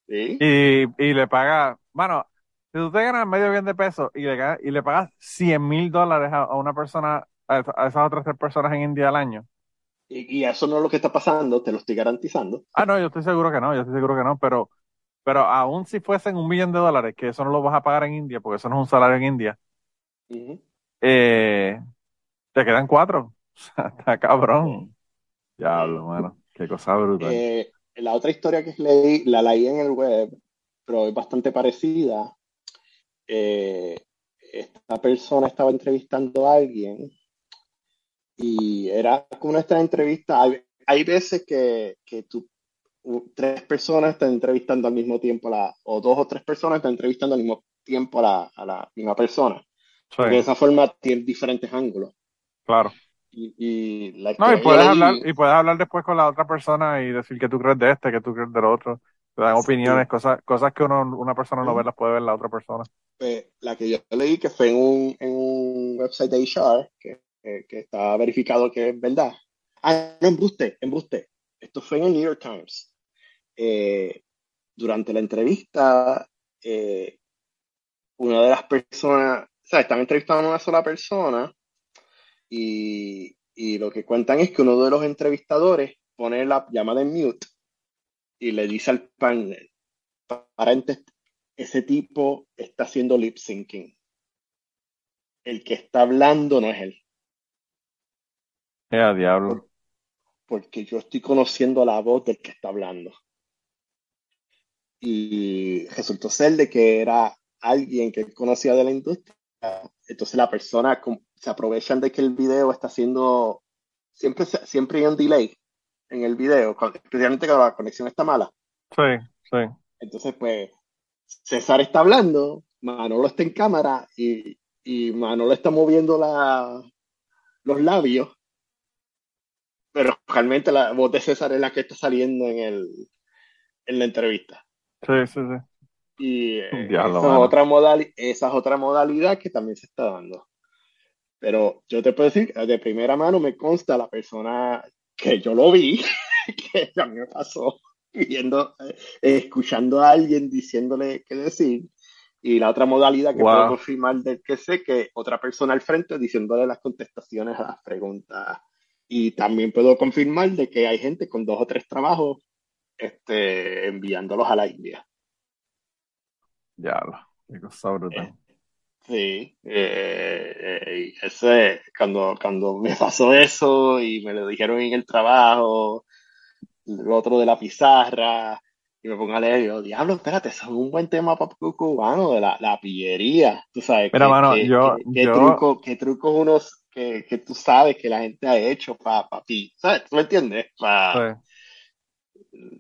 Sí. Y, y le paga, mano, si tú te ganas medio bien de pesos y le, y le pagas 100 mil dólares a, una persona, a esas otras tres personas en India al año. Y, y eso no es lo que está pasando, te lo estoy garantizando. Ah, no, yo estoy seguro que no, yo estoy seguro que no, pero, pero aún si fuesen un millón de dólares, que eso no lo vas a pagar en India, porque eso no es un salario en India, eh, te quedan cuatro. Está cabrón. Diablo, mano. Qué cosa brutal. Eh, la otra historia que leí, la leí en el web, pero es bastante parecida. Eh, esta persona estaba entrevistando a alguien y era como esta entrevista. Hay, hay veces que, que tú, tres personas están entrevistando al mismo tiempo, a la, o dos o tres personas están entrevistando al mismo tiempo a la, a la misma persona. Sí, Porque de esa forma tiene diferentes ángulos. claro. Y, y la No, y puedes leí- hablar, y puedes hablar después con la otra persona y decir que tú crees de este, que tú crees del otro. Te dan opiniones, cosas, cosas que uno, una persona no ve, las puede ver la otra persona. pues, la que yo leí que fue en un, en un website de HR que, que, que está verificado que es verdad. Ah, no, embuste, embuste. Esto fue en el New York Times. Eh, durante la entrevista, eh, una de las personas, o sea, están entrevistando a una sola persona y, y lo que cuentan es que uno de los entrevistadores pone la llamada en mute y le dice al para ente- ese tipo está haciendo lip syncing. El que está hablando no es él, Eh, diablo. porque yo estoy conociendo la voz del que está hablando. Y resultó ser de que era alguien que conocía de la industria. Entonces la persona se aprovechan de que el video está haciendo, siempre, siempre hay un delay en el video, especialmente cuando la conexión está mala. Sí, sí. Entonces, pues, César está hablando, Manolo está en cámara y, y Manolo está moviendo la, los labios, pero realmente la voz de César es la que está saliendo en el, en la entrevista. Sí, sí, sí. Y eh, Diablo, esa, otra modali- esa es otra modalidad que también se está dando. Pero yo te puedo decir, de primera mano me consta la persona que yo lo vi, que me pasó, viendo, eh, escuchando a alguien diciéndole qué decir. Y la otra modalidad que Wow. puedo confirmar del que sé, que otra persona al frente diciéndole las contestaciones a las preguntas. Y también puedo confirmar de que hay gente con dos o tres trabajos este, enviándolos a la India. Diablo. Qué cosa brutal. Sí, eh, eh, y ese, cuando, cuando me pasó eso y me lo dijeron en el trabajo, lo otro de la pizarra, y me pongo a leer y yo, diablo, espérate, eso es un buen tema para cubano, de la, la pillería, tú sabes, qué, mano, qué- yo- qué- qué yo- truco, qué trucos unos, que, que tú sabes que la gente ha hecho para ti, ¿sabes? ¿Tú me entiendes? Pa- Sí.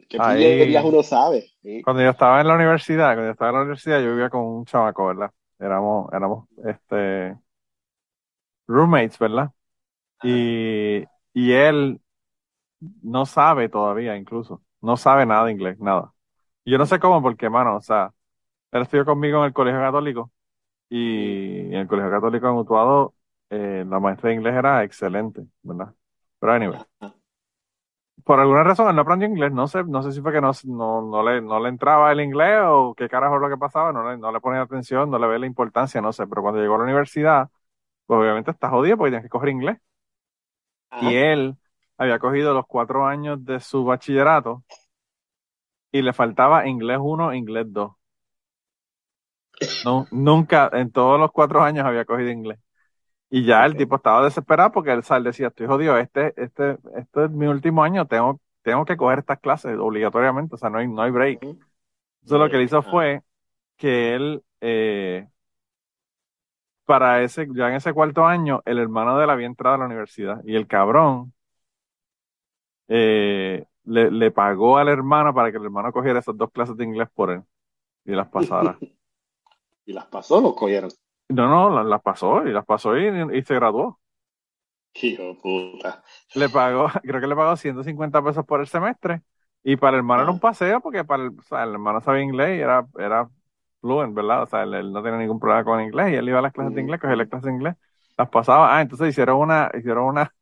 ¿Qué Ahí- pillerías uno sabe? ¿sí? Cuando yo estaba en la universidad, cuando yo estaba en la universidad, yo vivía con un chamaco, ¿verdad? Éramos, éramos, este, roommates, ¿verdad? Y, y él no sabe todavía, incluso, no sabe nada de inglés, nada. Y yo no sé cómo, porque, mano, o sea, él estudió conmigo en el colegio católico y en el colegio católico en Utuado, eh, la maestra de inglés era excelente, ¿verdad? Pero anyway, por alguna razón él no aprendió inglés, no sé, no sé si fue que no, no, no le, no le entraba el inglés o qué carajo es lo que pasaba, no le, no le ponía atención, no le ve la importancia, no sé, pero cuando llegó a la universidad, pues obviamente está jodido porque tienes que coger inglés. Ajá. Y él había cogido los cuatro años de su bachillerato y le faltaba inglés 1, inglés 2. No, nunca, en todos los cuatro años había cogido inglés. Y ya el tipo estaba desesperado porque él sal decía, estoy jodido, este, este, este es mi último año, tengo, tengo que coger estas clases obligatoriamente, o sea, no hay, no hay break. Entonces lo que él hizo Ah. fue que él, eh, para ese, ya en ese cuarto año, el hermano de él había entrado a la universidad y el cabrón eh, le, le pagó al hermano para que el hermano cogiera esas dos clases de inglés por él y las pasara. Y las pasó, los cogieron. No, no, las, pasó y las pasó y, y se graduó. Hijo puta. Le pagó, creo que le pagó 150 pesos por el semestre y para el hermano era un Ah. paseo porque para el, o sea, el hermano sabía inglés y era, era fluent, ¿verdad? O sea, él, él no tenía ningún problema con inglés y él iba a las clases de inglés, cogía las clases de inglés, las pasaba. Ah, entonces hicieron una, hicieron una,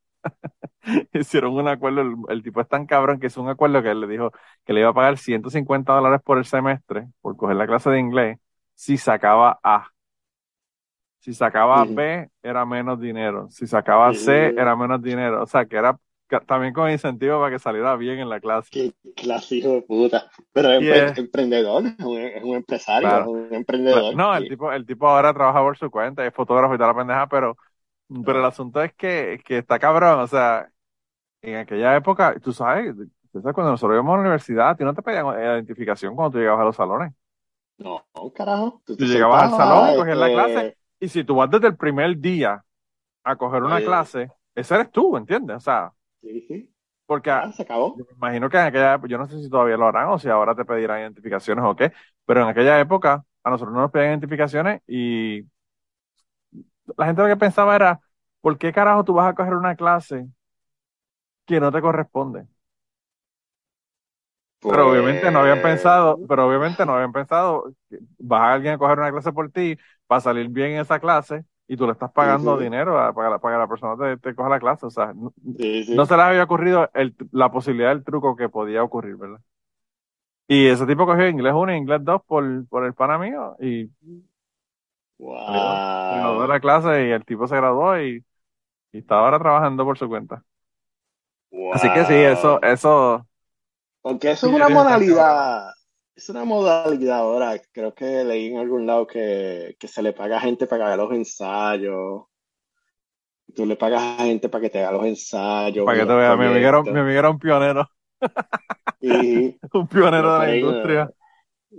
hicieron un acuerdo. El, el tipo es tan cabrón que hizo un acuerdo que él le dijo que le iba a pagar 150 dólares por el semestre por coger la clase de inglés si sacaba A. Si sacaba. B, era menos dinero. Si sacaba C, era menos dinero. O sea, que era también con incentivo para que saliera bien en la clase. Qué clase hijo de puta. Pero es emprendedor, es un, es un empresario, Claro. es un emprendedor. No, el Sí. tipo, el tipo ahora trabaja por su cuenta, es fotógrafo y toda la pendeja, pero, pero el asunto es que, que está cabrón, o sea, en aquella época, tú sabes, tú sabes, cuando nosotros íbamos a la universidad, ti no te pedían identificación cuando tú llegabas a los salones. No, carajo. Tú Tú llegabas al salón, cogías la este, clase, y si tú vas desde el primer día a coger una Oye. clase, ese eres tú, ¿entiendes? O sea, Sí, sí. porque Ya, se acabó. Yo me imagino que en aquella época, yo no sé si todavía lo harán o si ahora te pedirán identificaciones o qué, pero en aquella época a nosotros no nos pedían identificaciones y la gente lo que pensaba era, ¿por qué carajo tú vas a coger una clase que no te corresponde? Pero obviamente no habían Pues, pensado, pero obviamente no habían pensado, que vas a alguien a coger una clase por ti, va a salir bien en esa clase y tú le estás pagando sí. dinero a- para, para que la persona te, te coja la clase. O sea, no, Sí, sí. no se les había ocurrido el- la posibilidad del truco que podía ocurrir, ¿verdad? Y ese tipo cogió inglés 1 y inglés 2 por, por el pana mío y salió, se graduó de Wow. la clase y el tipo se graduó y, y está ahora trabajando por su cuenta. Así que sí, eso, Wow. eso, Porque eso es una modalidad, es una modalidad ahora, creo que leí en algún lado que, que se le paga a gente para que haga los ensayos. Tú le pagas a gente para que te haga los ensayos para que te veas, mi amigo era, mi amigo era un pionero, Y un pionero de la industria.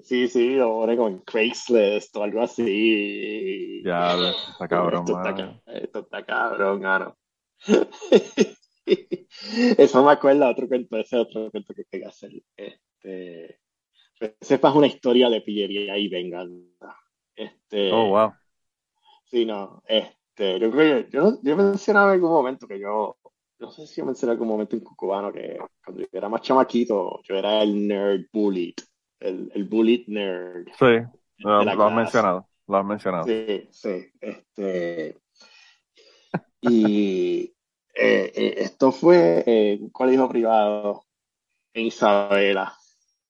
sí, sí, como en Craigslist o algo así. Ya, está cabrón, Esto está, esto está cabrón, mano. Eso me acuerda otro cuento, ese otro cuento que quería hacer. Este, sepas una historia de pillería y venganza. Este, Oh, wow. sí, no, este, yo creo que yo, yo mencionaba en algún momento que yo, no sé si yo mencioné en algún momento en Cucubano que cuando yo era más chamaquito, yo era el nerd bullied, el, el bullied nerd Sí, lo, lo has mencionado, lo has mencionado. Sí, sí, este, y eh, eh, esto fue un colegio privado en Isabela,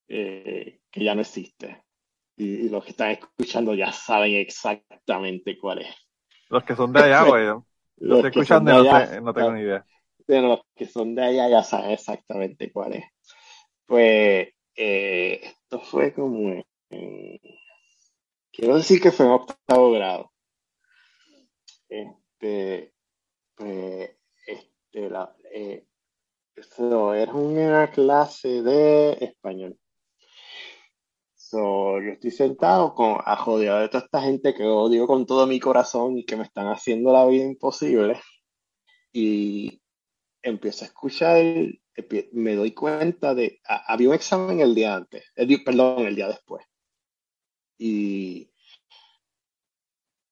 eh, que ya no existe. Y, y los que están escuchando ya saben exactamente cuál es. Los que son de allá, güey, Los que son escuchando de no, allá, no tengo ni idea. bueno, los que son de allá ya saben exactamente cuál es. Pues esto fue como en- quiero decir que fue en octavo grado. Este, pues, este, la, eh, eso era una clase de español. So, yo estoy sentado con, a joder de toda esta gente que odio con todo mi corazón y que me están haciendo la vida imposible. Y empiezo a escuchar, me doy cuenta de, ha- había un examen el día antes, el perdón, el día después. Y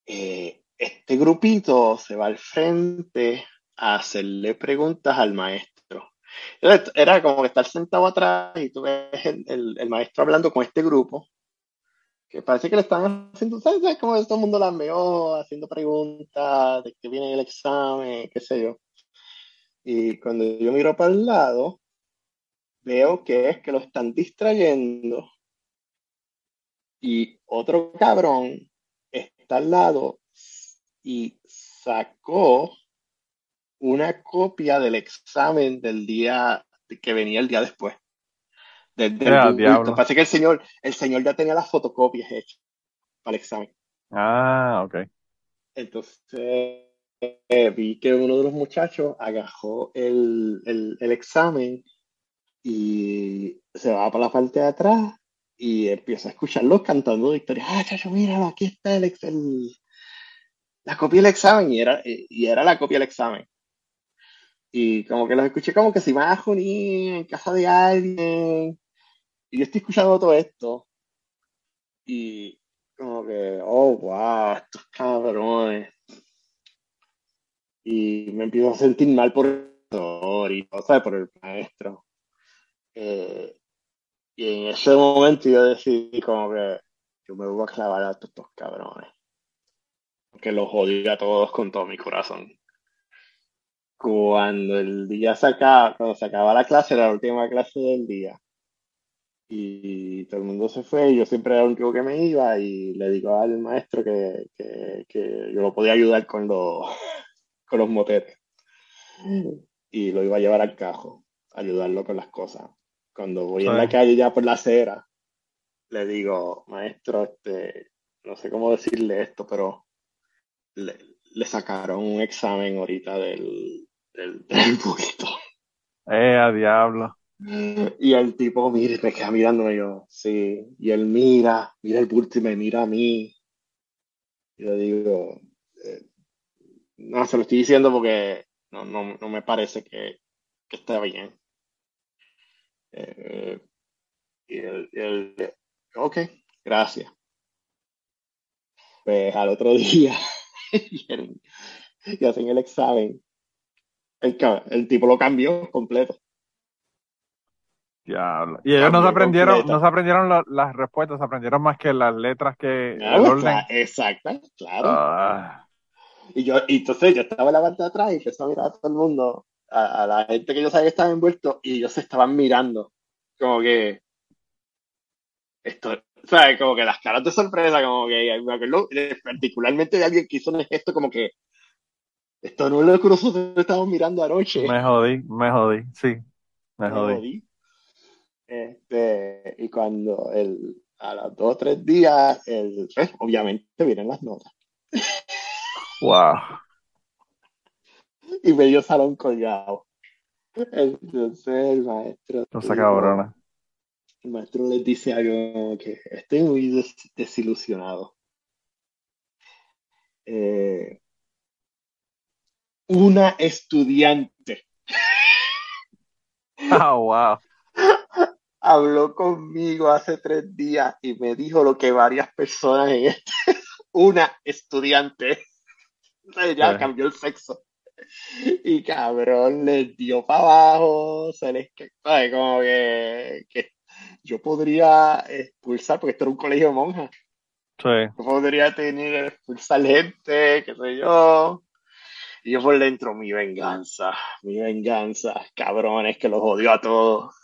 eh, este grupito se va al frente a hacerle preguntas al maestro. Era, como que estar sentado atrás y tú ves el, el- el maestro hablando con este grupo, que parece que le están haciendo, ¿sabes? ¿Sabes? Como todo el mundo la meó, haciendo preguntas de que viene el examen, qué sé yo. Y cuando yo miro para el lado, veo que es que lo están distrayendo y otro cabrón está al lado y sacó una copia del examen del día que venía el día después. Del, del al bulto. diablo. Parece que el señor, el señor ya tenía las fotocopias hechas para el examen. Ah, ok. Entonces eh, vi que uno de los muchachos agarró el, el, el examen y se va para la parte de atrás y empieza a escucharlos cantando victoria. Ah, chacho, míralo, aquí está el, el- la copia del examen y era, y era la copia del examen. Y como que los escuché como que se iban a reunir en casa de alguien. Y yo estoy escuchando todo esto. Y como que, oh, wow, estos cabrones. Y me empiezo a sentir mal por el profesor y, o sea, por el maestro. Eh, y en ese momento yo decidí como que yo me voy a clavar a estos cabrones. Porque los odio a todos con todo mi corazón. Cuando el día se acaba, cuando se acaba la clase, era la última clase del día. Y todo el mundo se fue y yo siempre era el único que me iba y le digo al maestro que, que, que yo lo podía ayudar con los, con los motetes. Y lo iba a llevar al cajo, ayudarlo con las cosas. Cuando voy en Sí. la calle ya por la acera, le digo, maestro, este, no sé cómo decirle esto, pero le, le sacaron un examen ahorita del, del, del bulto. Eh, a diablo. Y el tipo mira, y me queda mirándome yo, sí. Y él mira, mira el bulto y me mira a mí. Y yo digo, eh, no, se lo estoy diciendo porque no, no, no me parece que, que esté bien. Eh, y él, ok, gracias. Pues al otro día, y, y hacen el examen. El, tipo lo cambió completo. Diablo. Y ellos no se aprendieron, completo. no se aprendieron la- las respuestas, se aprendieron más que las letras que Ah, el pues, orden. cla- exacto, claro. Ah, Y yo, y entonces yo estaba en la parte de atrás y empezó a mirar a todo el mundo, a, a la gente que yo sabía que estaba envuelto, y ellos se estaban mirando. Como que esto, ¿sabes? Como que las caras de sorpresa, como que me acuerdo eh, particularmente de alguien que hizo un gesto como que esto no es lo que nosotros estábamos mirando anoche. me jodí, me jodí, sí, me Me jodí. jodí. Este, y cuando el, a los dos o tres días, el, pues, obviamente vienen las notas. Wow. Y medio salón colgado. Entonces el maestro, Cosa dijo- cabrona. el maestro les dice algo que estoy muy des- desilusionado. Eh, una estudiante Ah, wow. habló conmigo hace tres días y me dijo lo que varias personas en este, una estudiante, ya Sí. cambió el sexo. Y cabrón, les dio para abajo, se les ¿sabes? Como que, que yo podría expulsar, porque esto era un colegio de monjas, Sí. yo podría tener, expulsar gente, qué sé yo. Y yo por dentro, mi venganza, mi venganza, cabrones, que los odio a todos.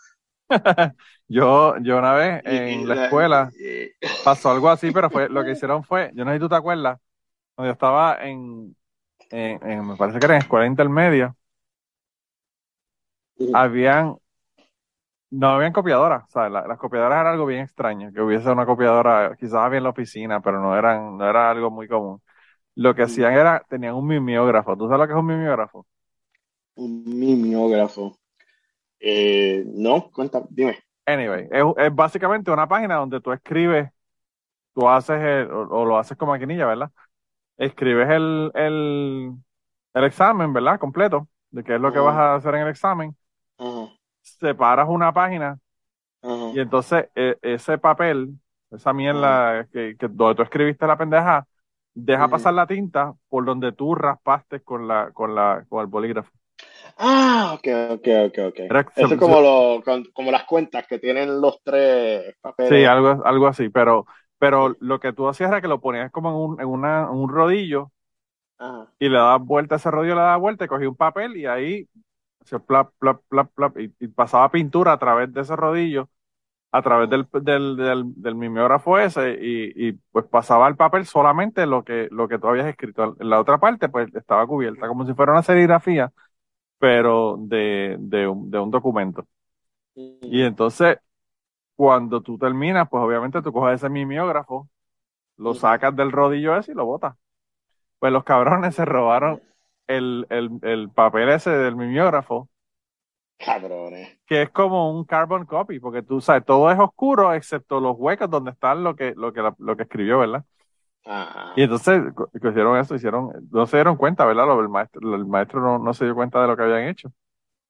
Yo, yo una vez en la escuela pasó algo así, pero fue, lo que hicieron fue, yo no sé si tú te acuerdas, cuando yo estaba en, en, en- me parece que era en escuela intermedia, habían, no habían copiadoras, o sea, la- las copiadoras era algo bien extraño, que hubiese una copiadora, quizás había en la oficina, pero no eran, no era algo muy común. Lo que hacían era, tenían un mimeógrafo. ¿Tú sabes lo que es un mimeógrafo? Un mimeógrafo. Eh, no, cuenta, dime. Anyway, es, es básicamente una página donde tú escribes, tú haces el- o, o lo haces con maquinilla, ¿verdad? Escribes el, el, el examen, ¿verdad? Completo, de qué es lo que vas a hacer en el examen. Separas una página y entonces e- ese papel, esa mierda que, que donde tú escribiste la pendeja, deja pasar la tinta por donde tú raspaste con la, con la, con el bolígrafo. Ah, ok, ok, ok, ok. Eso se- es como, lo, como las cuentas que tienen los tres papeles. Sí, algo, algo así, pero, pero lo que tú hacías era que lo ponías como en un, en una, un rodillo Ajá. y le dabas vuelta a ese rodillo, le dabas vuelta y cogía un papel y ahí hacía plap, plap, plap, plap, y, y pasaba pintura a través de ese rodillo, a través del, del, del, del mimeógrafo ese y, y pues pasaba el papel solamente lo que, lo que tú habías escrito. En la otra parte pues estaba cubierta como si fuera una serigrafía, pero de, de, un, de un documento. Y entonces, cuando tú terminas, pues obviamente tú coges ese mimeógrafo, lo sacas del rodillo ese y lo botas. Pues los cabrones se robaron el, el, el papel ese del mimeógrafo, Cabrones. que es como un carbon copy, porque tú sabes, todo es oscuro excepto los huecos donde están lo que, lo que, la- lo que escribió, ¿verdad? Ajá. Y entonces cogieron eso, hicieron, no se dieron cuenta, ¿verdad? Lo- El maestro, el maestro no, no se dio cuenta de lo que habían hecho.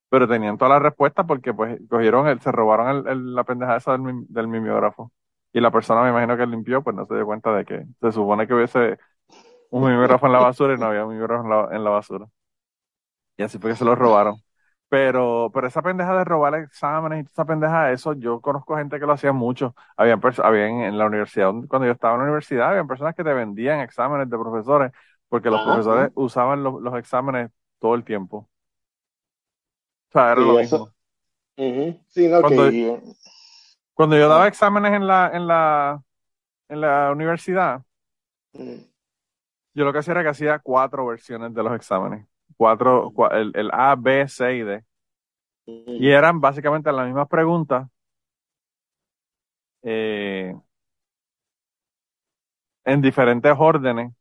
Pero tenían todas las respuestas porque pues cogieron el, se robaron el, el- la pendeja esa del, del mimeógrafo. Y la persona me imagino que limpió, pues no se dio cuenta de que se supone que hubiese un mimeógrafo en la basura y no había un mimeógrafo en la, en la basura. Y así fue que se lo robaron. Pero, pero esa pendeja de robar exámenes y esa pendeja, eso yo conozco gente que lo hacía mucho. Habían, habían en la universidad, cuando yo estaba en la universidad, habían personas que te vendían exámenes de profesores porque los Ajá. profesores usaban los, los exámenes todo el tiempo. O sea, era Sí, lo eso- mismo. Ujú. Sí, no, Cuando- que... Cuando yo daba exámenes en la, en la, en la universidad, Ujú. yo lo que hacía era que hacía cuatro versiones de los exámenes. Cuatro, cua- el, el A, B, C y D. Y eran básicamente las mismas preguntas. eh, en diferentes órdenes,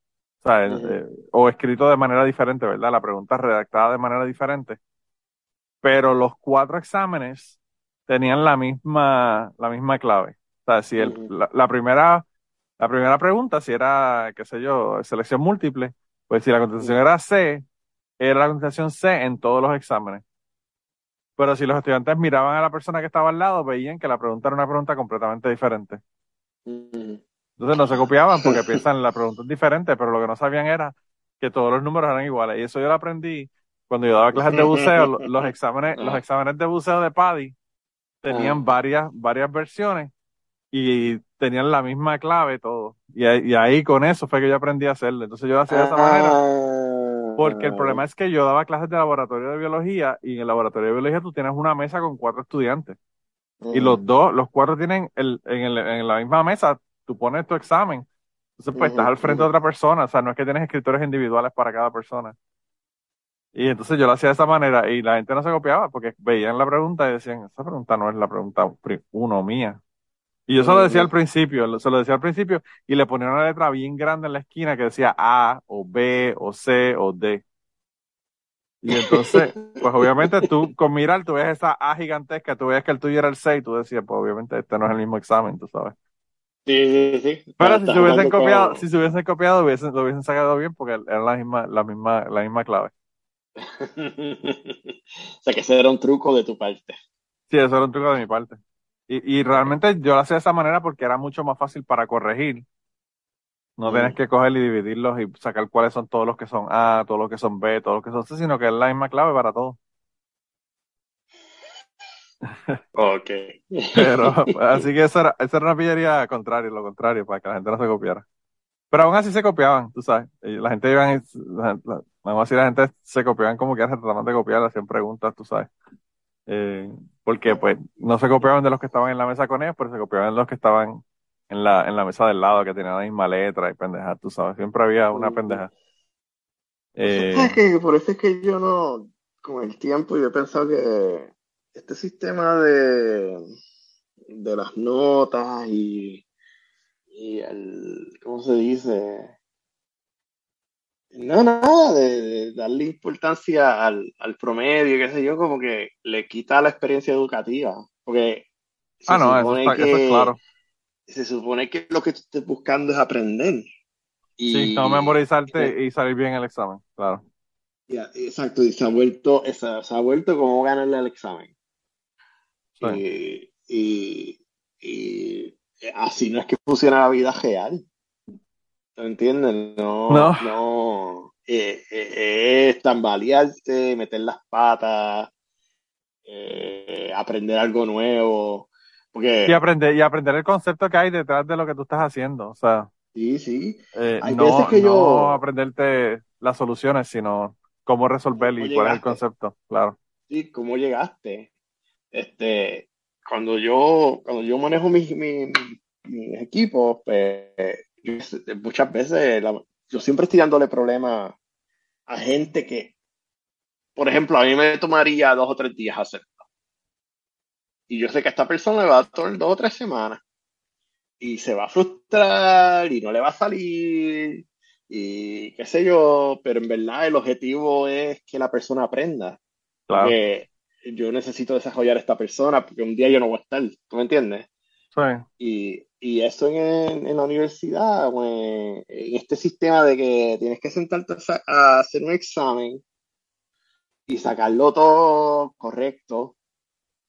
o, sea, eh, o escrito de manera diferente, ¿verdad? La pregunta redactada de manera diferente. Pero los cuatro exámenes tenían la misma, la misma clave. O sea, si el, la, la primera, la primera pregunta, si era, qué sé yo, selección múltiple, pues si la contestación era C, era la contestación C en todos los exámenes. Pero si los estudiantes miraban a la persona que estaba al lado, veían que la pregunta era una pregunta completamente diferente. Ujú. Entonces no se copiaban porque piensan la pregunta es diferente, pero lo que no sabían era que todos los números eran iguales. Y eso yo lo aprendí cuando yo daba clases de buceo. Lo- Los exámenes, los exámenes de buceo de PADI tenían Ah. varias, varias versiones y tenían la misma clave todo. Y, ahí- y ahí con eso fue que yo aprendí a hacerlo. Entonces yo lo hacía de esa manera. Porque el problema es que yo daba clases de laboratorio de biología y en el laboratorio de biología tú tienes una mesa con cuatro estudiantes y los dos, los cuatro tienen el, en, el- en la misma mesa, tú pones tu examen. Entonces pues estás al frente de otra persona, o sea, no es que tienes escritores individuales para cada persona. Y entonces yo lo hacía de esa manera y la gente no se copiaba porque veían la pregunta y decían, esa pregunta no es la pregunta uno mía. Y yo se lo decía al principio, se lo decía al principio y le ponía una letra bien grande en la esquina que decía A o B o C o D. Y entonces, pues obviamente tú con mirar, tú ves esa A gigantesca, tú ves que el tuyo era el 6, tú decías, pues obviamente este no es el mismo examen, tú sabes. Sí, sí, sí. Pero si se hubiesen copiado, si se hubiesen copiado, hubiesen, lo hubiesen sacado bien porque era la misma, la misma, la misma clave. o sea, que ese era un truco de tu parte. Sí, eso era un truco de mi parte. Y, y realmente yo lo hacía de esa manera porque era mucho más fácil para corregir. No tienes que coger y dividirlos y sacar cuáles son todos los que son A, todos los que son B, todos los que son C, sino que es la misma clave para todos. Ok. Pero, así que eso era, eso era una pillería contraria, lo contrario, para que la gente no se copiara. Pero aún así se copiaban, tú sabes. Y la gente iban, y- la, la- aún así la gente se copiaban como que trataban de copiar, hacían preguntas, tú sabes. Eh, porque pues no se copiaban de los que estaban en la mesa con ellos, pero se copiaban de los que estaban en la, en la mesa del lado, que tenían la misma letra y pendejas, tú sabes. Siempre había una pendeja. Eh, ¿Sabes qué? Por eso es que yo no, con el tiempo, yo he pensado que este sistema de, de las notas y, y el, ¿cómo se dice? No, nada, de, de darle importancia al, al promedio, qué sé yo, como que le quita la experiencia educativa. Porque se Ah, no, eso, está, eso es claro. se supone que lo que tú estés buscando es aprender. Sí, no Y, memorizarte y salir bien el examen, claro. ya, exacto, y se ha vuelto, se, se ha vuelto como ganarle el examen. Sí. Y, y, y así no es que funciona la vida real. ¿Me entiendes? No, No. no. eh, eh, es tambalearse, meter las patas, eh, aprender algo nuevo. Porque, Y aprender, y aprender el concepto que hay detrás de lo que tú estás haciendo. O sea, sí, sí. Hay no, veces que no yo- aprenderte las soluciones, sino cómo resolver y ¿Cómo cuál es el concepto, claro. Sí, ¿cómo llegaste? Este, cuando yo, cuando yo manejo mis, mis, mis equipos, pues, yo- muchas veces la- yo siempre estoy dándole problemas a gente que, por ejemplo, a mí me tomaría dos o tres días hacerlo. Y yo sé que a esta persona le va a tomar dos o tres semanas. Y se va a frustrar y no le va a salir y qué sé yo, pero en verdad el objetivo es que la persona aprenda Claro. que yo necesito desarrollar a esta persona porque un día yo no voy a estar, ¿tú me entiendes? Sí, Y, y eso en, en la universidad, pues, en este sistema de que tienes que sentarte a, hacer un examen y sacarlo todo correcto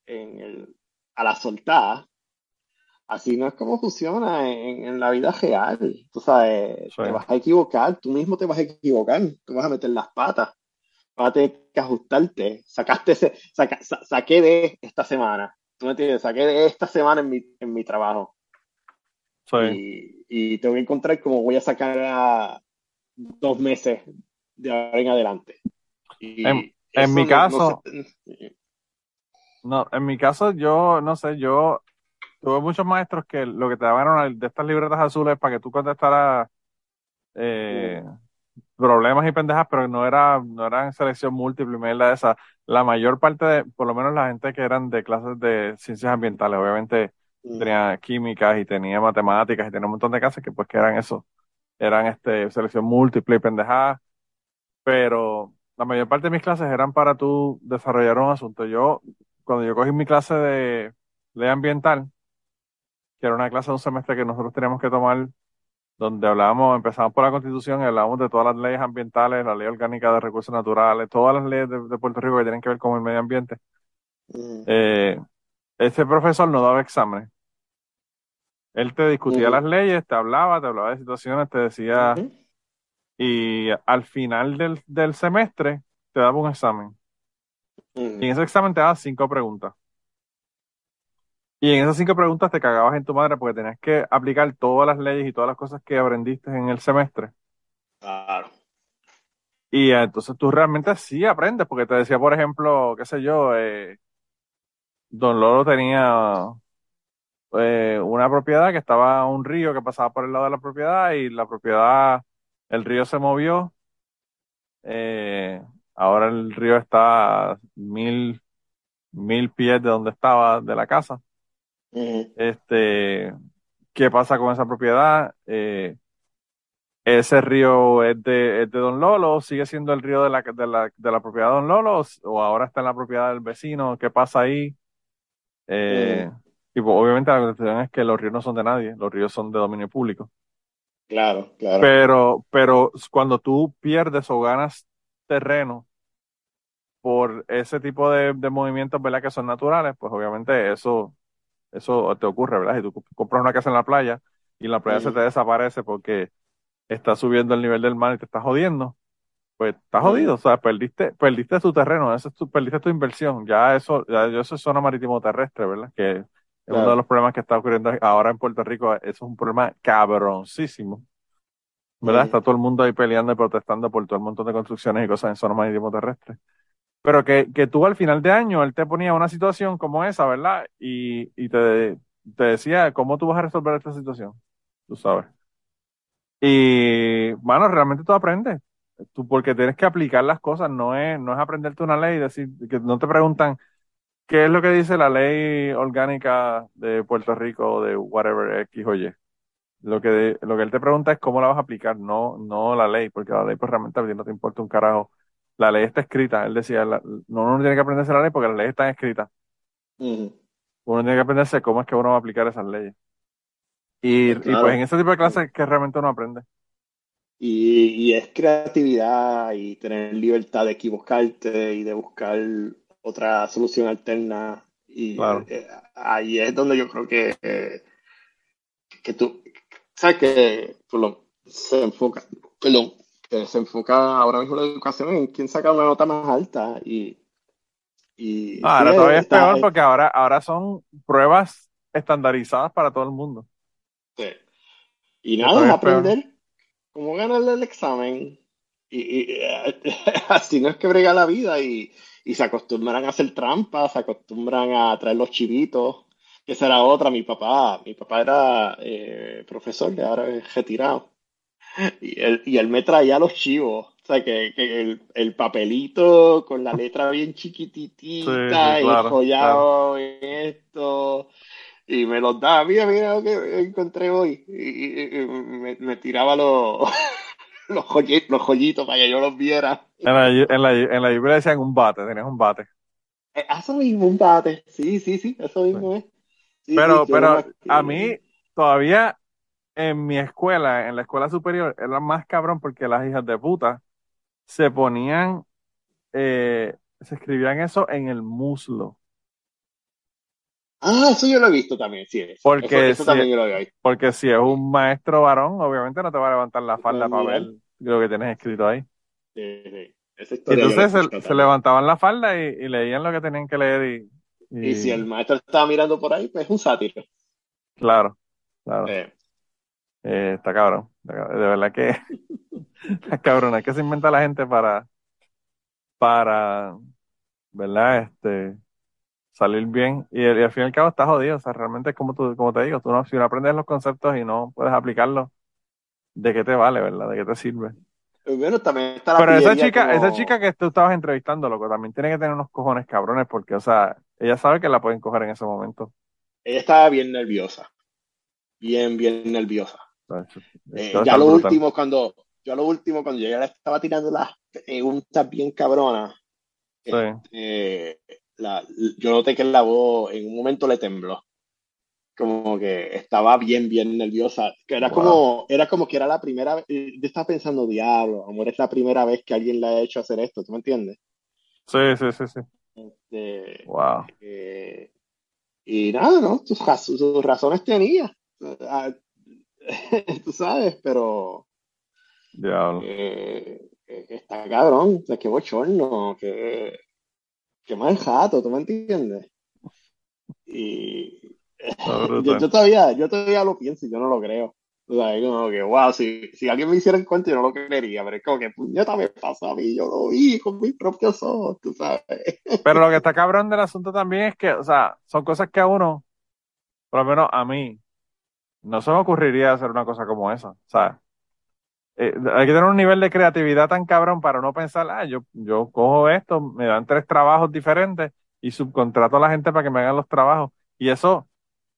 en el, a la soltada, así no es como funciona en, en la vida real. Tú sabes, Sí. te vas a equivocar, tú mismo te vas a equivocar, tú vas a meter las patas vas a tener que ajustarte. Sacaste ese, saca- sa- saqué de esta semana. ¿Tú me entiendes? Saqué de esta semana en mi, en mi trabajo. Sí. Y, y tengo que encontrar cómo voy a sacar a dos meses de ahora en adelante. Y En- mi no- caso- no en mi caso, yo no sé, yo tuve muchos maestros que lo que te daban de estas libretas azules para que tú contestaras eh, problemas y pendejas, pero no era, no eran selección múltiple, de esa. La mayor parte de, por lo menos la gente que eran de clases de ciencias ambientales, obviamente tenía químicas y tenía matemáticas y tenía un montón de clases que pues que eran eso, eran este selección múltiple y pendejadas, pero la mayor parte de mis clases eran para tú desarrollar un asunto. Yo, cuando yo cogí mi clase de ley ambiental, que era una clase de un semestre que nosotros teníamos que tomar, donde hablábamos, empezamos por la Constitución y hablábamos de todas las leyes ambientales, la ley orgánica de recursos naturales, todas las leyes de, de Puerto Rico que tienen que ver con el medio ambiente. Mm, Eh, ese profesor no daba exámenes. Él te discutía las leyes, te hablaba, te hablaba de situaciones, te decía, y al final del, del semestre te daba un examen. Y en Ujú. ese examen te daba cinco preguntas. Y en esas cinco preguntas te cagabas en tu madre porque tenías que aplicar todas las leyes y todas las cosas que aprendiste en el semestre. Claro. Y entonces tú realmente sí aprendes, porque te decía, por ejemplo, qué sé yo, eh, Don Lolo tenía eh, una propiedad que estaba un río que pasaba por el lado de la propiedad y la propiedad, el río se movió. eh, ahora el río está a mil, mil pies de donde estaba, de la casa. Este, ¿qué pasa con esa propiedad? Eh, ese río es de, es de Don Lolo, sigue siendo el río de la, de la, de la propiedad de Don Lolo, o ahora está en la propiedad del vecino, ¿qué pasa ahí? Eh, y pues, obviamente la cuestión es que los ríos no son de nadie, los ríos son de dominio público. Claro, claro. Pero, pero cuando tú pierdes o ganas terreno por ese tipo de, de movimientos, ¿verdad? Que son naturales, pues obviamente eso, eso te ocurre, ¿verdad? Si tú compras una casa en la playa y la playa se te desaparece porque está subiendo el nivel del mar y te está jodiendo, pues estás jodido, o sea, perdiste, perdiste tu terreno, eso es tu, perdiste tu inversión, ya eso, ya eso es zona marítimo terrestre, ¿verdad? Que es uno de Claro. los problemas que está ocurriendo ahora en Puerto Rico, eso es un problema cabroncísimo, ¿verdad? Está todo el mundo ahí peleando y protestando por todo el montón de construcciones y cosas en zona marítimo terrestre. Pero que, que tú al final de año, él te ponía una situación como esa, ¿verdad? Y, y te, te decía, ¿cómo tú vas a resolver esta situación? Tú sabes. Y, bueno, realmente tú aprendes. Tú, porque tienes que aplicar las cosas, no es, no es aprenderte una ley y decir, que no te preguntan qué es lo que dice la ley orgánica de Puerto Rico o de whatever X o Y. Lo que, lo que él te pregunta es cómo la vas a aplicar, no, no la ley, porque la ley pues realmente a ti no te importa un carajo. La ley está escrita, él decía, la- no uno tiene que aprenderse la ley porque las leyes están escritas. Uno tiene que aprenderse cómo es que uno va a aplicar esas leyes. Y, Pues y pues en ese tipo de clases que realmente uno aprende. Y, y es creatividad y tener libertad de equivocarte y de buscar otra solución alterna. Y Claro. eh, ahí es donde yo creo que, eh, que tú, sabes que perdón, se enfoca, perdón, que se enfoca ahora mismo la educación en quién saca una nota más alta y, y ahora todavía es está- peor porque ahora, ahora son pruebas estandarizadas para todo el mundo. Sí. Y nada, es aprender cómo ganarle el examen. Y, y, eh, así no es que brega la vida y, y se acostumbran a hacer trampas, se acostumbran a traer los chivitos. Que esa era otra, mi papá, mi papá era eh, profesor, de ahora es retirado. Y él, y él me traía los chivos. O sea, que, que el, el papelito con la letra bien chiquititita Sí, y claro, enjollado en esto. Y me los daba, mira, mira lo que encontré hoy. Y, y- y me, me tiraba los, los, joyitos, los joyitos para que yo los viera. En la, en la, en la un bate, tenías un bate. Eh, Eso mismo, un bate. Sí, sí, sí, eso mismo es. Sí, Pero, sí, pero a mí todavía en mi escuela, en la escuela superior, era más cabrón porque las hijas de puta se ponían, eh, se escribían eso en el muslo. Ah, eso yo lo he visto también, sí. Eso, Porque eso, eso si- también yo lo visto. Porque si es un maestro varón, obviamente no te va a levantar la falda para ver lo que tienes escrito ahí. Sí. Esa historia entonces se, levantaban la falda y, y leían lo que tenían que leer y, y- Y si el maestro estaba mirando por ahí, pues es un sátiro. claro, claro. Eh, Eh, está cabrón. De de verdad que está cabrón. Es que se inventa la gente para, para, ¿verdad? Este, salir bien. Y, y al fin y al cabo está jodido. O sea, realmente es como tú, como te digo, tú no, si no aprendes los conceptos y no puedes aplicarlos, ¿de qué te vale, verdad? ¿De qué te sirve? pues bueno, también está la Pero esa chica, como- esa chica que tú estabas entrevistando, loco, también tiene que tener unos cojones cabrones, porque, o sea, ella sabe que la pueden coger en ese momento. Ella estaba bien nerviosa. Bien, bien nerviosa. Eh, ya lo brutal. último, cuando, yo lo último, cuando yo ya le estaba tirando las preguntas bien cabronas, Sí. eh, la- yo noté que la voz en un momento le tembló. Como que estaba bien, bien nerviosa. Que era Wow. como, era como que era la primera vez. eh, Yo estaba pensando, diablo, amor, es la primera vez que alguien le ha hecho hacer esto, ¿tú me entiendes? Sí, sí, sí, sí. Este, Wow. eh, y nada, ¿no? Sus, raz- sus razones tenía. Ah, Tú sabes, pero Diablo. eh, eh, está cabrón, o sea, qué bochorno, qué, qué mal jato, ¿tú me entiendes? Y yo, todavía, yo todavía lo pienso y yo no lo creo. O sea, es como que, wow, si, si alguien me hiciera el cuento yo no lo creería, pero es como que, puñeta, me pasó a mí, yo lo vi con mis propios ojos, tú sabes. Pero lo que está cabrón del asunto también es que, o sea, son cosas que a uno, por lo menos a mí, no se me ocurriría hacer una cosa como esa. Sea, eh, hay que tener un nivel de creatividad tan cabrón para no pensar, ah, yo, yo cojo esto, me dan tres trabajos diferentes y subcontrato a la gente para que me hagan los trabajos. Y eso,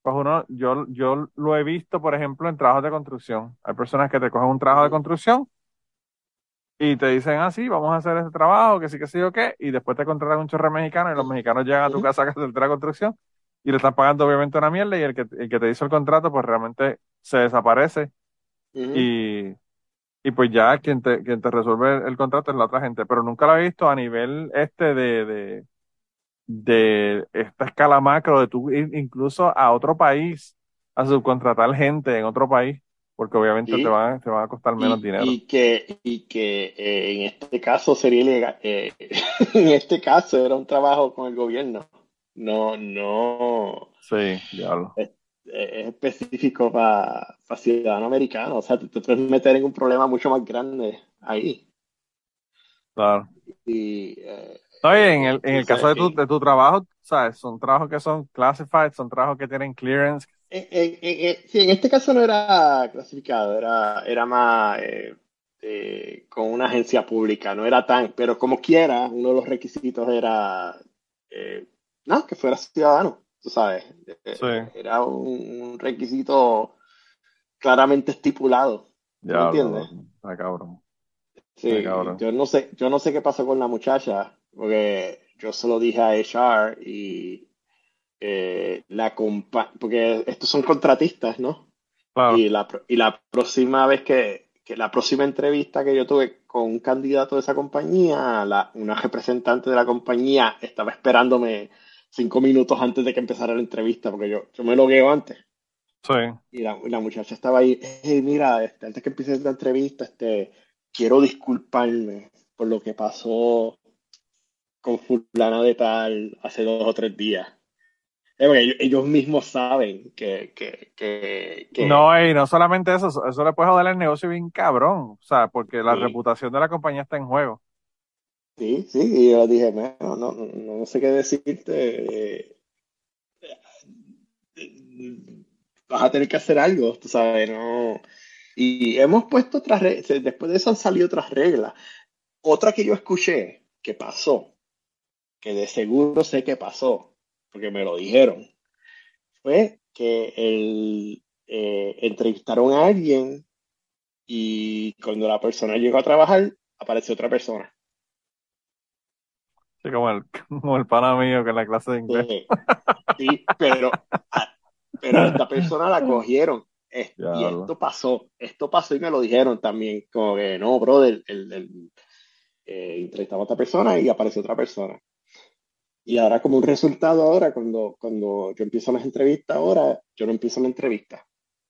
pues uno, yo, yo lo he visto, por ejemplo, en trabajos de construcción. Hay personas que te cogen un trabajo de construcción y te dicen, ah, sí, vamos a hacer ese trabajo, que sí, que sí o qué, y después te contratan un chorro mexicano y los mexicanos llegan a tu casa a hacer la construcción y le están pagando obviamente una mierda y el que, el que te hizo el contrato pues realmente se desaparece Ujú. y, y pues ya quien te, quien te resuelve el contrato es la otra gente, pero nunca lo he visto a nivel este de, de, de esta escala macro, de tú ir incluso a otro país a subcontratar gente en otro país, porque obviamente te van, te van a costar menos Y, dinero. y que, y que eh, en este caso sería ilegal. eh, en este caso era un trabajo con el gobierno. No, no Sí, diablo. eh, es específico para ciudadano americano. O sea, te, te puedes meter en un problema mucho más grande ahí. Claro. Y eh, y en el, en el caso de tu, de tu trabajo, ¿sabes? Son trabajos que son classified, son trabajos que tienen clearance. en- en- sí, en este caso no era clasificado, era, era más eh, eh, con una agencia pública, no era tan, pero como quiera, uno de los requisitos era eh, no, que fuera ciudadano, tú sabes. Eh, Sí. Era un, requisito claramente estipulado. ¿Tú me entiendes? Está cabrón. Sí, Ay, cabrón. yo no sé, yo no sé qué pasó con la muchacha, porque yo se lo dije a HR y, eh, la compa porque estos son contratistas, ¿no? Claro. Y la, y la próxima vez que, que la próxima entrevista que yo tuve con un candidato de esa compañía, la, una representante de la compañía estaba esperándome cinco minutos antes de que empezara la entrevista, porque yo, yo me logueo antes. Sí. Y la, la muchacha estaba ahí, hey, mira, este, antes que empiece esta entrevista, este, quiero disculparme por lo que pasó con fulana de tal hace dos o tres días. Eh, porque ellos, mismos saben que, que, que, que- No, y no solamente eso, eso- eso le puede joder el negocio bien cabrón, o sea, porque la Sí. reputación de la compañía está en juego. Sí, sí, y yo dije, "Mano, no, no, no sé qué decirte. eh, Vas a tener que hacer algo, tú sabes, no. Y hemos puesto otras reglas, después de eso han salido otras reglas. Otra que yo escuché que pasó, que de seguro sé que pasó, porque me lo dijeron, fue que el, eh, entrevistaron a alguien y cuando la persona llegó a trabajar, apareció otra persona. Como el, como el pana mío que en la clase de inglés. Sí, sí, pero, a- pero esta persona la cogieron. Es- y esto pasó, esto pasó y me lo dijeron también, como que no, brother, el, el, eh, entrevistamos a esta persona y apareció otra persona. Y ahora como un resultado ahora, cuando, cuando yo empiezo las entrevistas ahora, yo no empiezo la entrevista.